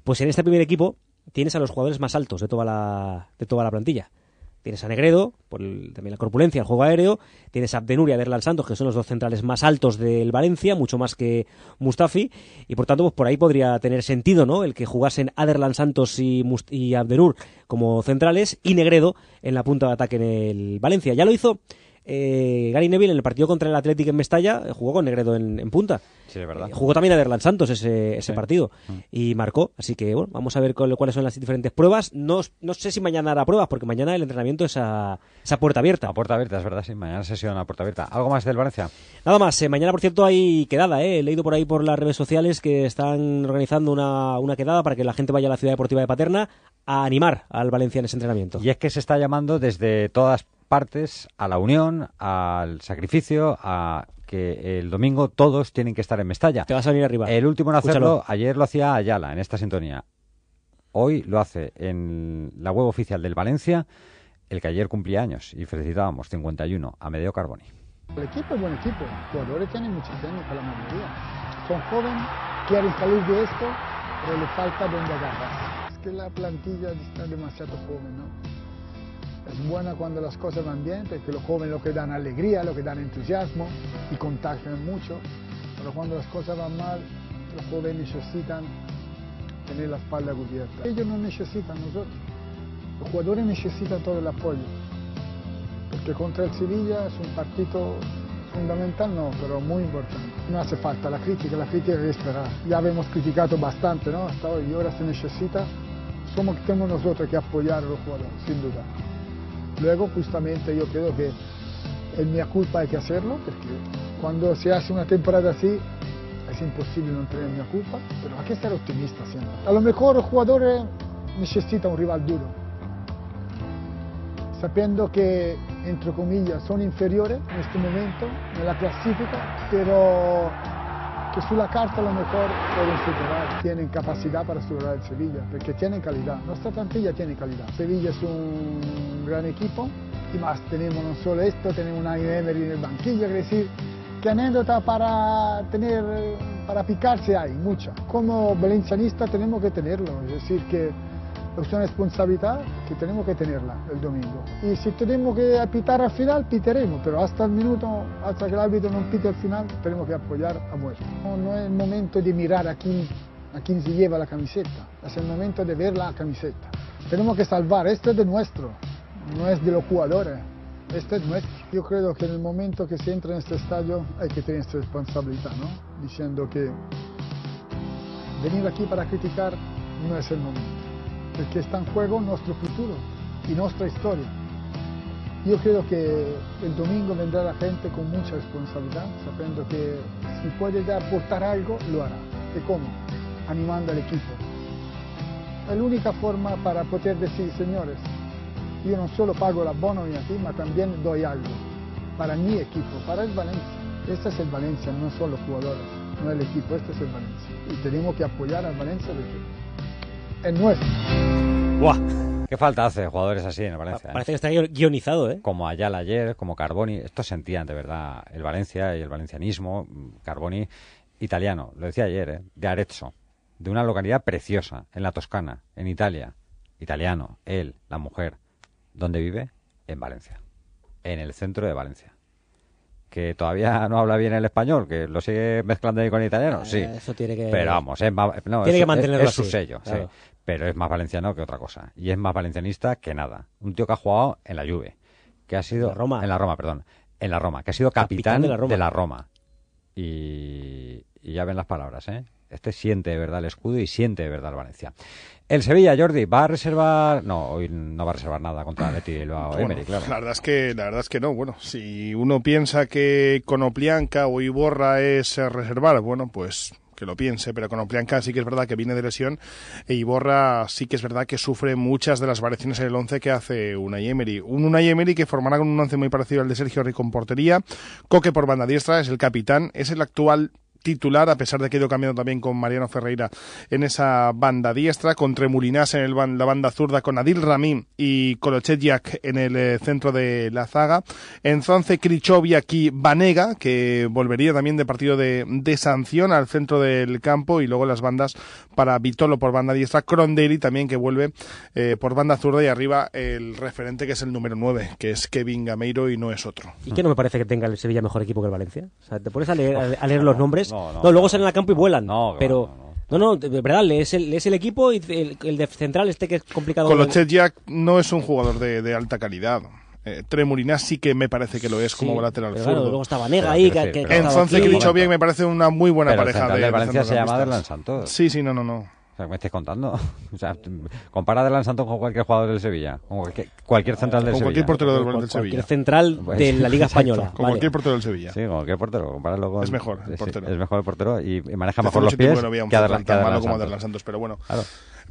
Pues en este primer equipo tienes a los jugadores más altos de toda la, de toda la plantilla. Tienes a Negredo, por el- también la corpulencia, el juego aéreo. Tienes a Abdenur y a Santos, que son los dos centrales más altos del Valencia, mucho más que Mustafi. Y por tanto, pues por ahí podría tener sentido, ¿no? El que jugasen Aderlan Santos y, Must- y Abdenur como centrales y Negredo en la punta de ataque en el Valencia. Ya lo hizo eh, Gary Neville en el partido contra el Athletic en Mestalla, eh, jugó con Negredo en, en punta. Sí, es verdad. Eh, jugó también a Derlan Santos ese, ese Sí. partido y marcó. Así que bueno, vamos a ver cuál- cuáles son las diferentes pruebas. No, no sé si mañana hará pruebas, porque mañana el entrenamiento es a, es a puerta abierta. A puerta abierta, es verdad, sí. Mañana sesión a puerta abierta. ¿Algo más del Valencia? Nada más, eh, mañana por cierto hay quedada, eh. he leído por ahí por las redes sociales que están organizando una, una quedada para que la gente vaya a la ciudad deportiva de Paterna a animar al Valencia en ese entrenamiento. Y es que se está llamando desde todas partes a la unión, al sacrificio, a que el domingo todos tienen que estar en Mestalla. Te vas a venir arriba. El último en hacerlo, Escúchalo. ayer lo hacía Ayala en esta sintonía. Hoy lo hace en la web oficial del Valencia, el que ayer cumplía años y felicitábamos 51 a Medeo Carboni. El equipo es buen equipo, los jugadores tienen mucha técnica la mayoría. Son jóvenes, quieren salir de esto, pero les falta donde agarrarse. Es que la plantilla está demasiado joven, ¿no? Es buena cuando las cosas van bien, porque los jóvenes lo que dan alegría, lo que dan entusiasmo y contagian mucho. Pero cuando las cosas van mal, los jóvenes necesitan tener la espalda cubierta. Ellos no necesitan nosotros. Los jugadores necesitan todo el apoyo. Porque contra el Sevilla es un partido fundamental, no, pero muy importante. No hace falta la crítica, la crítica hay que esperar. Ya hemos criticado bastante, ¿no? Hasta hoy, y ahora se necesita. Somos tenemos nosotros que apoyar a los jugadores, sin duda. Luego, justamente, yo creo que es mi culpa hay que hacerlo, porque cuando se hace una temporada así, es imposible no tener mi culpa, pero hay que ser optimista siempre. A lo mejor los jugadores necesitan un rival duro, sabiendo que, entre comillas, son inferiores en este momento en la clasifica, pero que sulla carta a lo mejor pueden superar, tienen capacidad para superar el Sevilla, porque tienen calidad. Nuestra plantilla tiene calidad. Sevilla es un gran equipo y más tenemos no solo esto, tenemos una Emery en el banquillo, es decir, que anécdota para tener, para picarse hay, mucha. Como valencianista tenemos que tenerlo, es decir, que es una responsabilidad que tenemos que tenerla el domingo. Y si tenemos que pitar al final, pitaremos, pero hasta el minuto, hasta que el árbitro no pite al final, tenemos que apoyar a muerte. No, no es el momento de mirar a quién, a quién se lleva la camiseta, es el momento de ver la camiseta. Tenemos que salvar, esto es de nuestro, no es de los jugadores, esto es nuestro. Yo creo que en el momento que se entra en este estadio hay que tener esta responsabilidad, ¿no? Diciendo que venir aquí para criticar no es el momento, porque está en juego nuestro futuro y nuestra historia. Yo creo que el domingo vendrá la gente con mucha responsabilidad, sabiendo que si puede aportar algo, lo hará. ¿Y cómo? Animando al equipo. Es la única forma para poder decir, señores, yo no solo pago la bono a ti, pero también doy algo para mi equipo, para el Valencia. Este es el Valencia, no solo jugadores, no el equipo, este es el Valencia. Y tenemos que apoyar al Valencia porque es nuestro. ¡Buah! ¿Qué falta hace jugadores así en el Valencia? Parece que está guionizado, ¿eh? Como Ayala ayer, como Carboni. Estos sentían de verdad el Valencia y el valencianismo. Carboni, italiano, lo decía ayer, ¿eh? de Arezzo, de una localidad preciosa, en la Toscana, en Italia. Italiano, él, la mujer. ¿Dónde vive? En Valencia. En el centro de Valencia que todavía no habla bien el español, que lo sigue mezclando ahí con el italiano, Eh, sí. eso tiene que- Pero vamos, es no, Tiene es, que mantenerlo es su así, sello, claro. sí. Pero es más valenciano que otra cosa. Y es más valencianista que nada. Un tío que ha jugado en la Juve, que ha sido... la Roma. En la Roma, perdón. En la Roma, que ha sido capitán, Capitán de la Roma. de la Roma. Y, y ya ven las palabras, ¿eh? Este siente de verdad el escudo y siente de verdad el Valencia. El Sevilla, Jordi, ¿va a reservar...? No, hoy no va a reservar nada contra el Betis Bilbao, Bueno, Emery, claro. La verdad es que la verdad es que no. Bueno, si uno piensa que Conoplianca o Iborra es eh, reservar, bueno, pues que lo piense, pero Conoplianca sí que es verdad que viene de lesión e Iborra sí que es verdad que sufre muchas de las variaciones en el 11 que hace Unai Emery. Un Unai Emery que formará con un once muy parecido al de Sergio Rico en portería, Coque por banda diestra, es el capitán, es el actual titular, a pesar de que ha ido cambiando también con Mariano Ferreira en esa banda diestra, con Tremulinás en el la banda zurda, con Adil Ramín y Kolochetjak en el eh, centro de la zaga. En Zonce, Krichoviak y Vanega, que volvería también de partido de, sanción al centro del campo, y luego las bandas para Vitolo por banda diestra, Cronderi también que vuelve eh, por banda zurda y arriba el referente que es el número 9, que es Kevin Gameiro y no es otro. ¿Y qué no me parece que tenga el Sevilla mejor equipo que el Valencia? O sea, te pones a leer los nombres. No, No, no, luego salen al campo y vuelan. No, pero. No, no, de verdad, lees el, lees el equipo y el, el de central este que es complicado. Kolochetjak no es un jugador de, de alta calidad. Eh, Tremulinás sí que me parece que lo es como Sí, lateral pero zurdo. claro, luego está Vanega ahí, que- que- que ha en estado Zonce aquí. Krichoviak me parece una muy buena Pero el pareja central de del Valencia se llama. Derlan Santos. Sí, sí, no, no, no. O sea, ¿qué me estáis contando? O sea, compara a Delan Santos con cualquier jugador del Sevilla, con cualquier, cualquier central del Con Sevilla. cualquier portero del, Cual- del cualquier Sevilla. central de la Liga Exacto, Española. Con Vale. cualquier portero del Sevilla. Sí, con cualquier portero, compáralo con... Es mejor el sí, portero. es mejor el portero y, y maneja mejor los pies que no había un que Aderlan- que tan malo Aderlan como Santos. Aderlan Santos, pero bueno. Claro.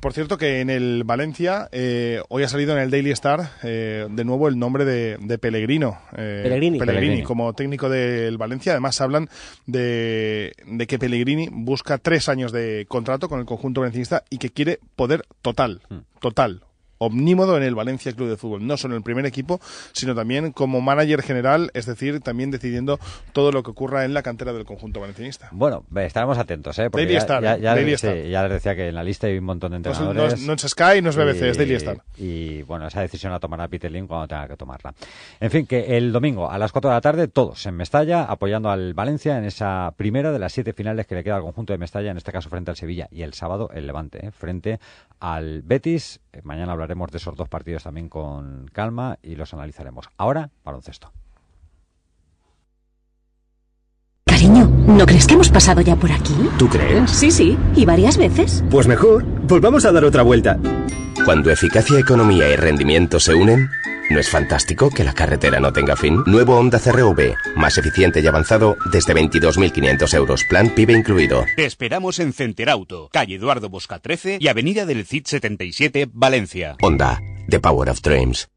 Por cierto que en el Valencia eh, hoy ha salido en el Daily Star eh, de nuevo el nombre de, de Pellegrino. eh, Pellegrini. Pellegrini. como técnico del Valencia. Además hablan de, de que Pellegrini busca tres años de contrato con el conjunto valencianista y que quiere poder total, Hmm. total. Omnímodo en el Valencia Club de Fútbol, no solo en el primer equipo, sino también como manager general, es decir, también decidiendo todo lo que ocurra en la cantera del conjunto valencianista. Bueno, estaremos atentos, ¿eh? Porque Daily ya, Star, ya, ya, Daily sí, Star. ya les decía que en la lista hay un montón de No es- entrenadores. no es- no es Sky, no es BBC, es Daily Star. Y bueno, esa decisión la tomará Peter Lim cuando tenga que tomarla. En fin, que el domingo a las 4 de la tarde, todos en Mestalla, apoyando al Valencia en esa primera de las siete finales que le queda al conjunto de Mestalla, en este caso frente al Sevilla. Y el sábado el Levante, ¿eh? frente al Betis. Eh, Mañana hablaremos de esos dos partidos también con calma y los analizaremos. Ahora, baloncesto. Cariño, ¿no crees que hemos pasado ya por aquí? ¿Tú crees? Sí, sí, y varias veces. Pues mejor, volvamos a dar otra vuelta. Cuando eficacia, economía y rendimiento se unen, ¿no es fantástico que la carretera no tenga fin? Nuevo Honda CRV, más eficiente y avanzado desde 22.500 euros, plan PIB incluido. Te esperamos en Centerauto, calle Eduardo Bosca 13 y avenida del CID 77, Valencia. Honda, the power of dreams.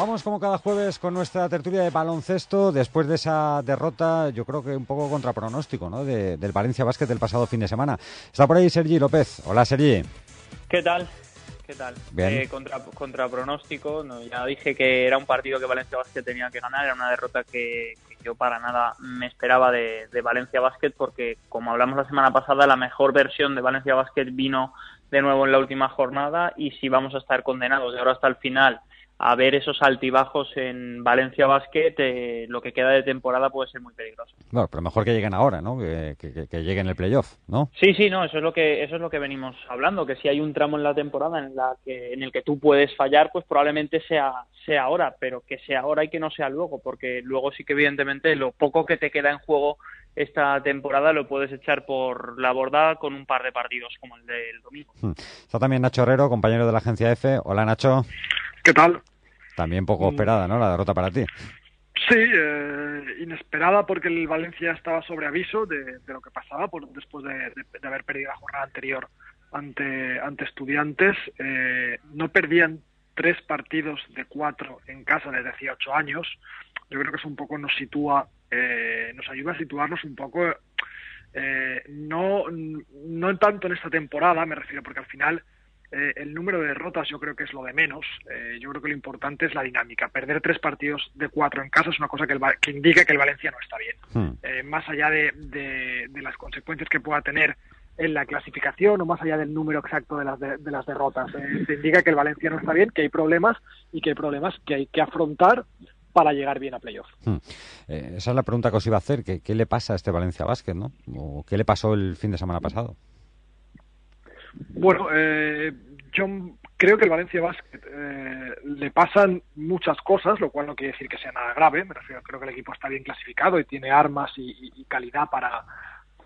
Vamos como cada jueves con nuestra tertulia de baloncesto después de esa derrota, yo creo que un poco contra pronóstico, ¿no? De- del Valencia Basket del pasado fin de semana. Está por ahí Sergi López. Hola Sergi. ¿Qué tal? ¿Qué tal? Bien. Eh, contra, contra pronóstico, no, ya dije que era un partido que Valencia Basket tenía que ganar, era una derrota que, que yo para nada me esperaba de, de Valencia Basket porque, como hablamos la semana pasada, la mejor versión de Valencia Basket vino de nuevo en la última jornada y si vamos a estar condenados de ahora hasta el final a ver esos altibajos en Valencia Basket, eh, lo que queda de temporada puede ser muy peligroso. Bueno, pero mejor que lleguen ahora, ¿no? Que, que, que lleguen el playoff, ¿no? Sí, sí, no, eso es lo que eso es lo que venimos hablando, que si hay un tramo en la temporada en la que en el que tú puedes fallar, pues probablemente sea sea ahora, pero que sea ahora y que no sea luego, porque luego sí que evidentemente lo poco que te queda en juego esta temporada lo puedes echar por la borda con un par de partidos como el del domingo. Hmm. Está también Nacho Herrero, compañero de la agencia F. Hola Nacho. ¿Qué tal? También poco esperada, ¿no? La derrota para ti. Sí, eh, inesperada porque el Valencia estaba sobre aviso de, lo que pasaba por, después de, haber perdido la jornada anterior ante, ante estudiantes. Eh, no perdían tres partidos de cuatro en casa desde 18 años. Yo creo que eso un poco nos sitúa, eh, nos ayuda a situarnos un poco, no, no tanto en esta temporada, me refiero, porque al final eh, el número de derrotas yo creo que es lo de menos. Eh, yo creo que lo importante es la dinámica. Perder tres partidos de cuatro en casa es una cosa que, que indica que el Valencia no está bien. Hmm. Eh, más allá de, de, las consecuencias que pueda tener en la clasificación o más allá del número exacto de las, de, las derrotas. se indica que el Valencia no está bien, que hay problemas y que hay problemas que hay que afrontar para llegar bien a playoff. Hmm. esa es la pregunta que os iba a hacer. ¿Qué, ¿Qué, le pasa a este Valencia Basket? ¿no? ¿O ¿Qué le pasó el fin de semana pasado? Bueno, eh, yo creo que el Valencia Basket eh, le pasan muchas cosas, lo cual no quiere decir que sea nada grave. Me refiero, creo que el equipo está bien clasificado y tiene armas y, calidad para,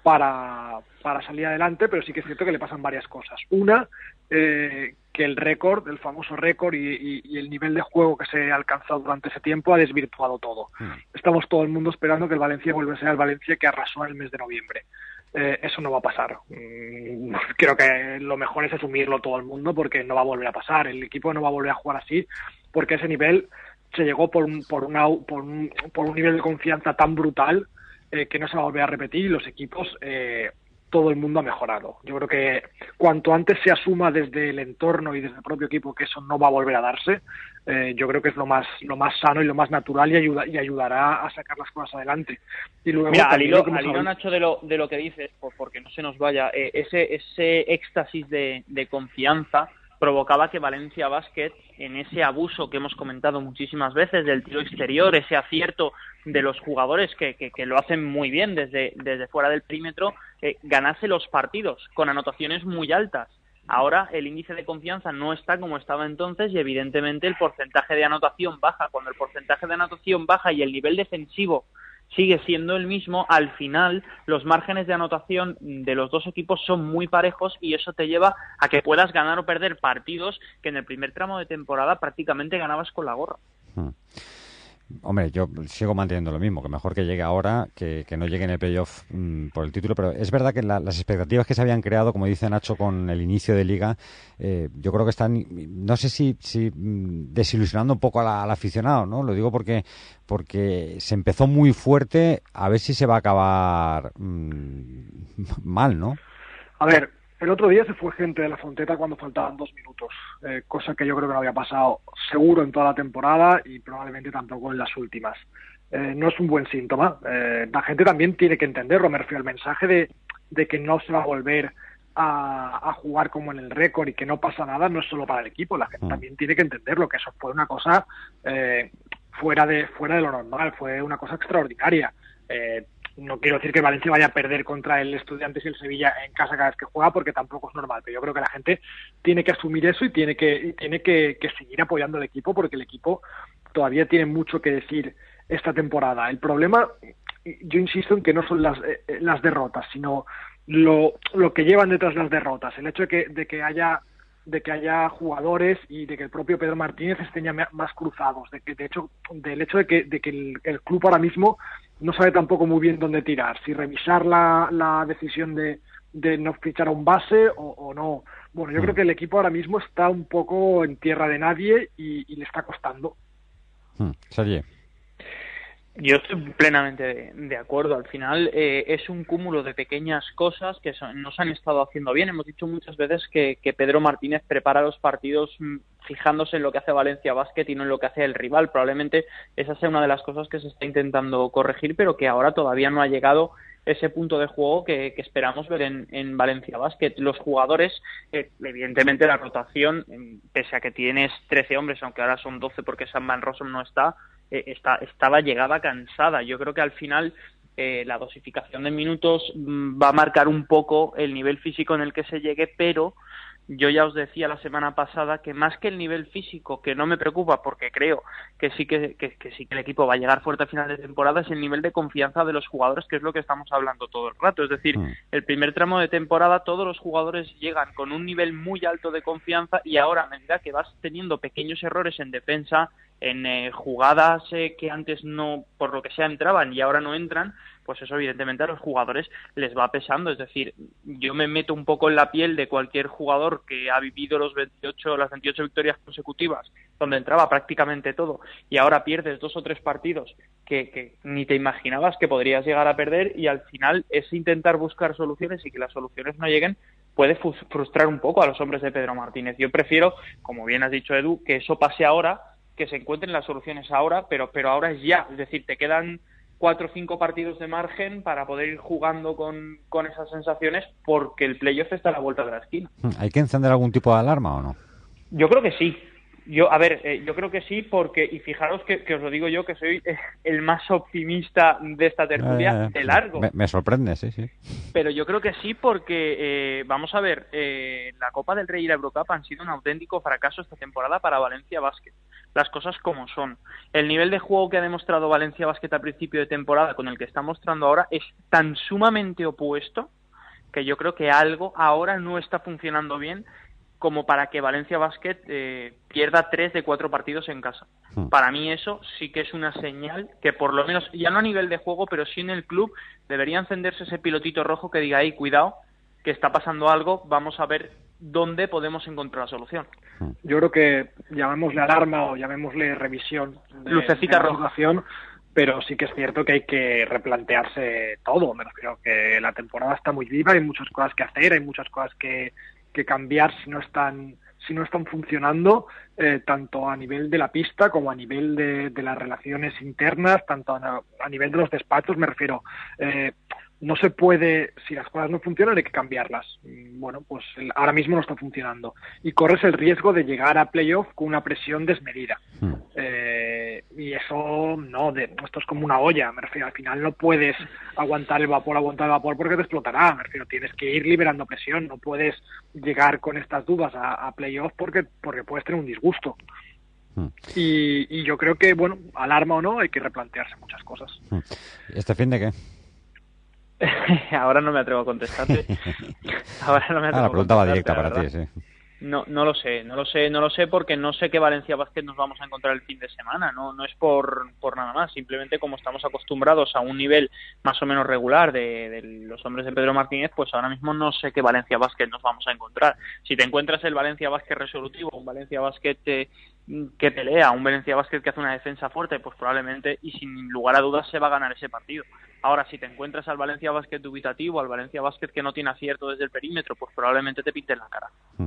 para, para, salir adelante, pero sí que es cierto que le pasan varias cosas. Una, eh, que el récord, el famoso récord y, y, el nivel de juego que se ha alcanzado durante ese tiempo ha desvirtuado todo. Hmm. Estamos todo el mundo esperando que el Valencia vuelva a ser el Valencia que arrasó en el mes de noviembre. Eh, eso no va a pasar. Mm, creo que lo mejor es asumirlo todo el mundo porque no va a volver a pasar. El equipo no va a volver a jugar así porque ese nivel se llegó por un, por, una, por, un, por un nivel de confianza tan brutal eh, que no se va a volver a repetir y los equipos eh, todo el mundo ha mejorado. Yo creo que cuanto antes se asuma desde el entorno y desde el propio equipo que eso no va a volver a darse, eh, yo creo que es lo más lo más sano y lo más natural y, ayuda, y ayudará a sacar las cosas adelante. Y luego, Mira, al hilo, Nacho, de lo, de lo que dices, porque no se nos vaya, eh, ese, ese éxtasis de, de confianza provocaba que Valencia Basket, en ese abuso que hemos comentado muchísimas veces del tiro exterior, ese acierto de los jugadores que, que, lo hacen muy bien desde, desde fuera del perímetro, eh, ganase los partidos con anotaciones muy altas. Ahora el índice de confianza no está como estaba entonces y evidentemente el porcentaje de anotación baja. Cuando el porcentaje de anotación baja y el nivel defensivo sigue siendo el mismo, al final los márgenes de anotación de los dos equipos son muy parejos y eso te lleva a que puedas ganar o perder partidos que en el primer tramo de temporada prácticamente ganabas con la gorra. Hombre, yo sigo manteniendo lo mismo, que mejor que llegue ahora que, no llegue en el playoff mm, por el título, pero es verdad que las expectativas que se habían creado, como dice Nacho, con el inicio de liga, eh, yo creo que están, no sé si, si mm, desilusionando un poco al, aficionado, ¿no? Lo digo porque, porque se empezó muy fuerte, a ver si se va a acabar mm, mal, ¿no? A ver, el otro día se fue gente de la Fonteta cuando faltaban dos minutos, eh, cosa que yo creo que no había pasado seguro en toda la temporada y probablemente tampoco en las últimas. Eh, no es un buen síntoma. Eh, la gente también tiene que entenderlo. Me refiero al mensaje de, que no se va a volver a, jugar como en el récord y que no pasa nada, no es solo para el equipo. La gente mm. también tiene que entenderlo, que eso fue una cosa fuera, de, fuera de lo normal, fue una cosa extraordinaria no quiero decir que Valencia vaya a perder contra el Estudiantes y el Sevilla en casa cada vez que juega, porque tampoco es normal. Pero yo creo que la gente tiene que asumir eso y tiene que, tiene que, seguir apoyando al equipo, porque el equipo todavía tiene mucho que decir esta temporada. El problema, yo insisto en que no son las, eh, las derrotas, sino lo, lo que llevan detrás las derrotas. El hecho de que, de que haya de que haya jugadores y de que el propio Pedro Martínez esté más cruzados, de que de hecho del hecho de que, de que el, club ahora mismo no sabe tampoco muy bien dónde tirar, si revisar la, la decisión de, de no fichar a un base o, no. Bueno, yo creo mm. que el equipo ahora mismo está un poco en tierra de nadie y, le está costando. Hmm. Yo estoy plenamente de, acuerdo. Al final eh, es un cúmulo de pequeñas cosas que nos han estado haciendo bien. Hemos dicho muchas veces que, Pedro Martínez prepara los partidos mm, fijándose en lo que hace Valencia Basket y no en lo que hace el rival. Probablemente esa sea una de las cosas que se está intentando corregir, pero que ahora todavía no ha llegado ese punto de juego que, esperamos ver en, Valencia Basket. Los jugadores, eh, evidentemente la rotación, pese a que tienes 13 hombres, aunque ahora son 12 porque San Van Rossum no está, eh, estaba llegada cansada. Yo creo que al final eh, la dosificación de minutos mm, va a marcar un poco el nivel físico en el que se llegue, pero yo ya os decía la semana pasada que más que el nivel físico, que no me preocupa porque creo que sí que, sí que el equipo va a llegar fuerte a final de temporada, es el nivel de confianza de los jugadores, que es lo que estamos hablando todo el rato. Es decir, mm. el primer tramo de temporada todos los jugadores llegan con un nivel muy alto de confianza y ahora a medida que vas teniendo pequeños errores en defensa, en eh, jugadas eh, que antes no, por lo que sea, entraban y ahora no entran, pues eso evidentemente a los jugadores les va pesando. Es decir, yo me meto un poco en la piel de cualquier jugador que ha vivido los 28, las 28 victorias consecutivas, donde entraba prácticamente todo, y ahora pierdes dos o tres partidos que, que ni te imaginabas que podrías llegar a perder y al final es intentar buscar soluciones y que las soluciones no lleguen puede frustrar un poco a los hombres de Pedro Martínez. Yo prefiero, como bien has dicho Edu, que eso pase ahora que se encuentren las soluciones ahora, pero, pero ahora es ya. Es decir, te quedan cuatro o cinco partidos de margen para poder ir jugando con, con esas sensaciones porque el playoff está a la vuelta de la esquina. ¿Hay que encender algún tipo de alarma o no? Yo creo que sí. Yo, a ver, eh, yo creo que sí, porque, y fijaros que, os lo digo yo, que soy eh, el más optimista de esta tertulia de largo. Me, sorprende, sí, sí. Pero yo creo que sí, porque, eh, vamos a ver, la Copa del Rey y la Eurocup han sido un auténtico fracaso esta temporada para Valencia Basket. Las cosas como son. El nivel de juego que ha demostrado Valencia Basket a principio de temporada con el que está mostrando ahora es tan sumamente opuesto que yo creo que algo ahora no está funcionando bien como para que Valencia Basket eh, pierda tres de cuatro partidos en casa. Hmm. Para mí eso sí que es una señal que por lo menos, ya no a nivel de juego, pero sí en el club, debería encenderse ese pilotito rojo que diga, ahí, cuidado, que está pasando algo, vamos a ver dónde podemos encontrar la solución. Hmm. Yo creo que llamémosle alarma o llamémosle revisión de, Lucecita de pero sí que es cierto que hay que replantearse todo. Me refiero que la temporada está muy viva, hay muchas cosas que hacer, hay muchas cosas que que cambiar si no están si no están funcionando eh, tanto a nivel de la pista como a nivel de, de las relaciones internas tanto a, a, nivel de los despachos me refiero eh, no se puede, si las cosas no funcionan, hay que cambiarlas. Mm, bueno, pues ahora mismo no está funcionando. Y corres el riesgo de llegar a playoff con una presión desmedida. Hmm. Eh, y eso no, de, esto es como una olla, me refiero, al final no puedes aguantar el vapor, aguantar el vapor porque te explotará, me refiero, tienes que ir liberando presión, no puedes llegar con estas dudas a, playoff porque, porque puedes tener un disgusto. Hmm. Y, y, yo creo que, bueno, alarma o no, hay que replantearse muchas cosas. Hmm. ¿Este fin de qué? Ahora no me atrevo a contestarte. Ahora no me atrevo ah, la pregunta va directa para ti, sí. No, no lo sé, no lo sé, no lo sé porque no sé qué Valencia Basket nos vamos a encontrar el fin de semana, no, no es por, por nada más, simplemente como estamos acostumbrados a un nivel más o menos regular de, de los hombres de Pedro Martínez, pues ahora mismo no sé qué Valencia Basket nos vamos a encontrar. Si te encuentras el Valencia Basket resolutivo, un Valencia Basket eh, que pelea, un Valencia Basket que hace una defensa fuerte, pues probablemente y sin lugar a dudas se va a ganar ese partido. Ahora, si te encuentras al Valencia Basket dubitativo, al Valencia Basket que no tiene acierto desde el perímetro, pues probablemente te pinte la cara. Mm,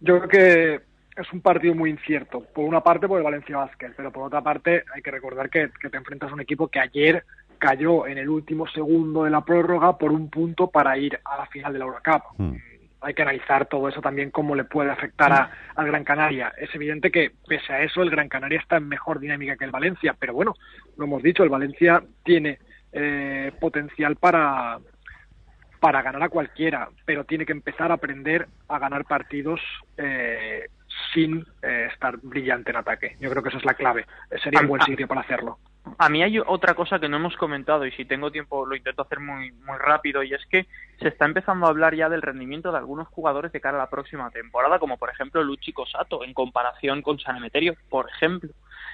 Yo creo que es un partido muy incierto. Por una parte, por el Valencia Basket, pero por otra parte, hay que recordar que, te enfrentas a un equipo que ayer cayó en el último segundo de la prórroga por un punto para ir a la final de la Eurocup. Mm hay que analizar todo eso también, cómo le puede afectar a, al Gran Canaria. Es evidente que, pese a eso, el Gran Canaria está en mejor dinámica que el Valencia, pero bueno, lo hemos dicho, el Valencia tiene eh, potencial para, para ganar a cualquiera, pero tiene que empezar a aprender a ganar partidos eh, sin eh, estar brillante en ataque. Yo creo que esa es la clave. Sería un buen sitio para hacerlo. A mí hay otra cosa que no hemos comentado y si tengo tiempo lo intento hacer muy muy rápido y es que se está empezando a hablar ya del rendimiento de algunos jugadores de cara a la próxima temporada, como por ejemplo Luchi Cosato en comparación con San Emeterio, por ejemplo.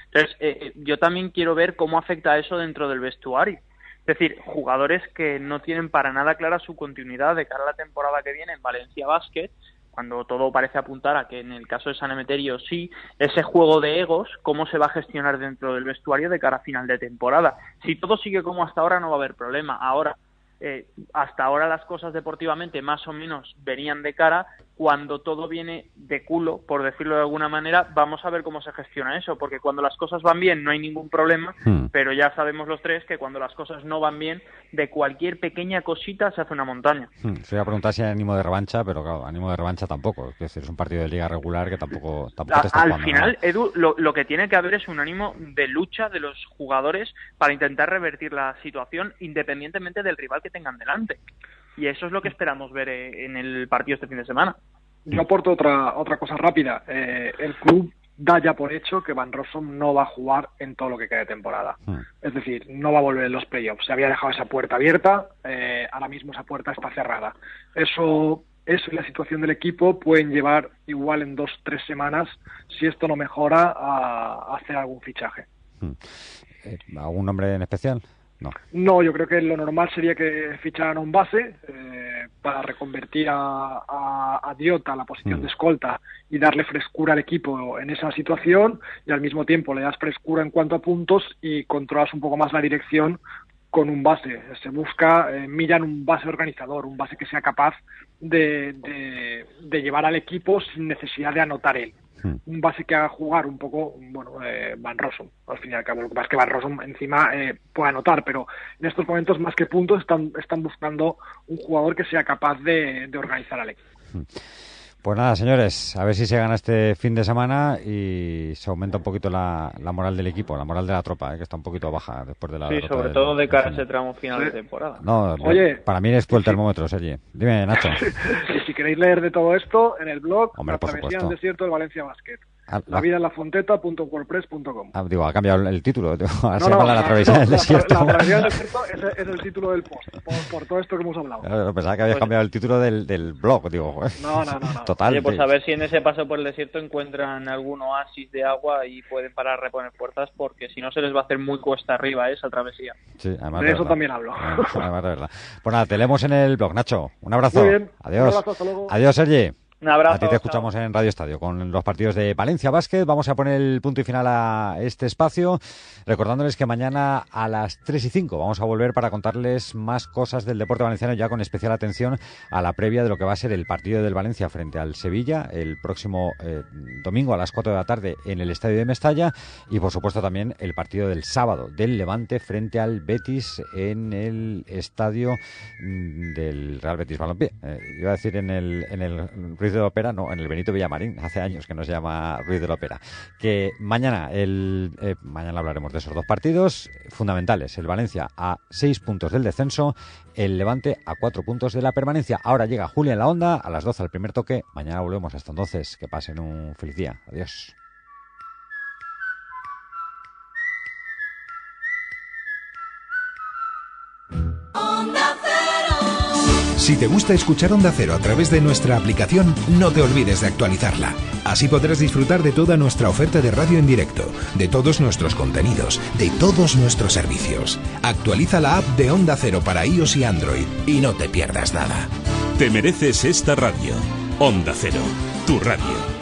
Entonces, eh, eh, yo también quiero ver cómo afecta eso dentro del vestuario. Es decir, jugadores que no tienen para nada clara su continuidad de cara a la temporada que viene en Valencia Basket cuando todo parece apuntar a que en el caso de San Emeterio sí, ese juego de egos, cómo se va a gestionar dentro del vestuario de cara a final de temporada. Si todo sigue como hasta ahora no va a haber problema. Ahora, eh, hasta ahora las cosas deportivamente más o menos venían de cara cuando todo viene de culo, por decirlo de alguna manera, vamos a ver cómo se gestiona eso, porque cuando las cosas van bien no hay ningún problema, hmm. pero ya sabemos los tres que cuando las cosas no van bien, de cualquier pequeña cosita se hace una montaña. Hmm. Se iba a preguntar si hay ánimo de revancha, pero claro, ánimo de revancha tampoco, es decir, es un partido de liga regular que tampoco, tampoco te está Al final, Edu, lo, lo que tiene que haber es un ánimo de lucha de los jugadores para intentar revertir la situación independientemente del rival que tengan delante. Y eso es lo que esperamos ver eh, en el partido este fin de semana. Yo aporto otra, otra cosa rápida. Eh, el club da ya por hecho que Van Rossum no va a jugar en todo lo que queda de temporada. Hmm. Es decir, no va a volver en los playoffs. Se había dejado esa puerta abierta, eh, ahora mismo esa puerta está cerrada. Eso, eso y la situación del equipo pueden llevar igual en dos, tres semanas, si esto no mejora, a, hacer algún fichaje. Hmm. ¿Algún nombre en especial? No. yo creo que lo normal sería que ficharan a un base eh, para reconvertir a, a, Diota a la posición mm. de escolta y darle frescura al equipo en esa situación y al mismo tiempo le das frescura en cuanto a puntos y controlas un poco más la dirección con un base. Se busca, eh, miran un base organizador, un base que sea capaz de, de llevar al equipo sin necesidad de anotar él. Hmm. un base que haga jugar un poco, bueno, eh, Van Rossum, al fin y al cabo. Lo que pasa es que Van Rossum encima eh, puede anotar, pero en estos momentos, más que puntos, están, están buscando un jugador que sea capaz de, de organizar al equipo. Pues nada, señores, a ver si se gana este fin de semana y se aumenta un poquito la, moral del equipo, la moral de la tropa, eh, que está un poquito baja después de la. Sí, sobre todo de cara a ese tramo final de temporada. No, Oye, para mí es tú el termómetro, Sergi. Dime, Nacho. si queréis leer de todo esto, en el blog, Hombre, por supuesto. desierto del Valencia Basket. Ah, la vida en la fonteta.wordpress.com. Ah, digo, ha cambiado el título. Ahora se llama la, travesía del desierto. La, travesía del desierto es, el título del post, por, todo esto que hemos hablado. pensaba que habías cambiado el título del, del blog, digo. No, no, no. Total. Oye, pues a ver si en ese paso por el desierto encuentran algún oasis de agua y pueden parar a reponer puertas, porque si no se les va a hacer muy cuesta arriba esa travesía. Sí, además de, eso también hablo. Además de verdad. Pues nada, te leemos en el blog, Nacho. Un abrazo. Muy bien. Adiós. Un abrazo, hasta luego. Adiós, Sergi. Un abrazo. A ti te escuchamos en Radio Estadio con los partidos de Valencia Básquet. Vamos a poner el punto y final a este espacio, recordándoles que mañana a las 3 y 5 vamos a volver para contarles más cosas del deporte valenciano, ya con especial atención a la previa de lo que va a ser el partido del Valencia frente al Sevilla el próximo eh, domingo a las 4 de la tarde en el Estadio de Mestalla y, por supuesto, también el partido del sábado del Levante frente al Betis en el Estadio mm, del Real Betis Balompié. Eh, iba a decir en el, en el Ruiz de la Ópera, no, en el Benito Villamarín, hace años que no se llama Ruiz de la Ópera. Que mañana, el, eh, mañana hablaremos de esos dos partidos fundamentales. El Valencia a seis puntos del descenso, el Levante a cuatro puntos de la permanencia. Ahora llega Julia en la onda, a las 12 al primer toque. Mañana volvemos hasta entonces. Que pasen un feliz día. Adiós. Si te gusta escuchar Onda Cero a través de nuestra aplicación, no te olvides de actualizarla. Así podrás disfrutar de toda nuestra oferta de radio en directo, de todos nuestros contenidos, de todos nuestros servicios. Actualiza la app de Onda Cero para iOS y Android y no te pierdas nada. Te mereces esta radio. Onda Cero, tu radio.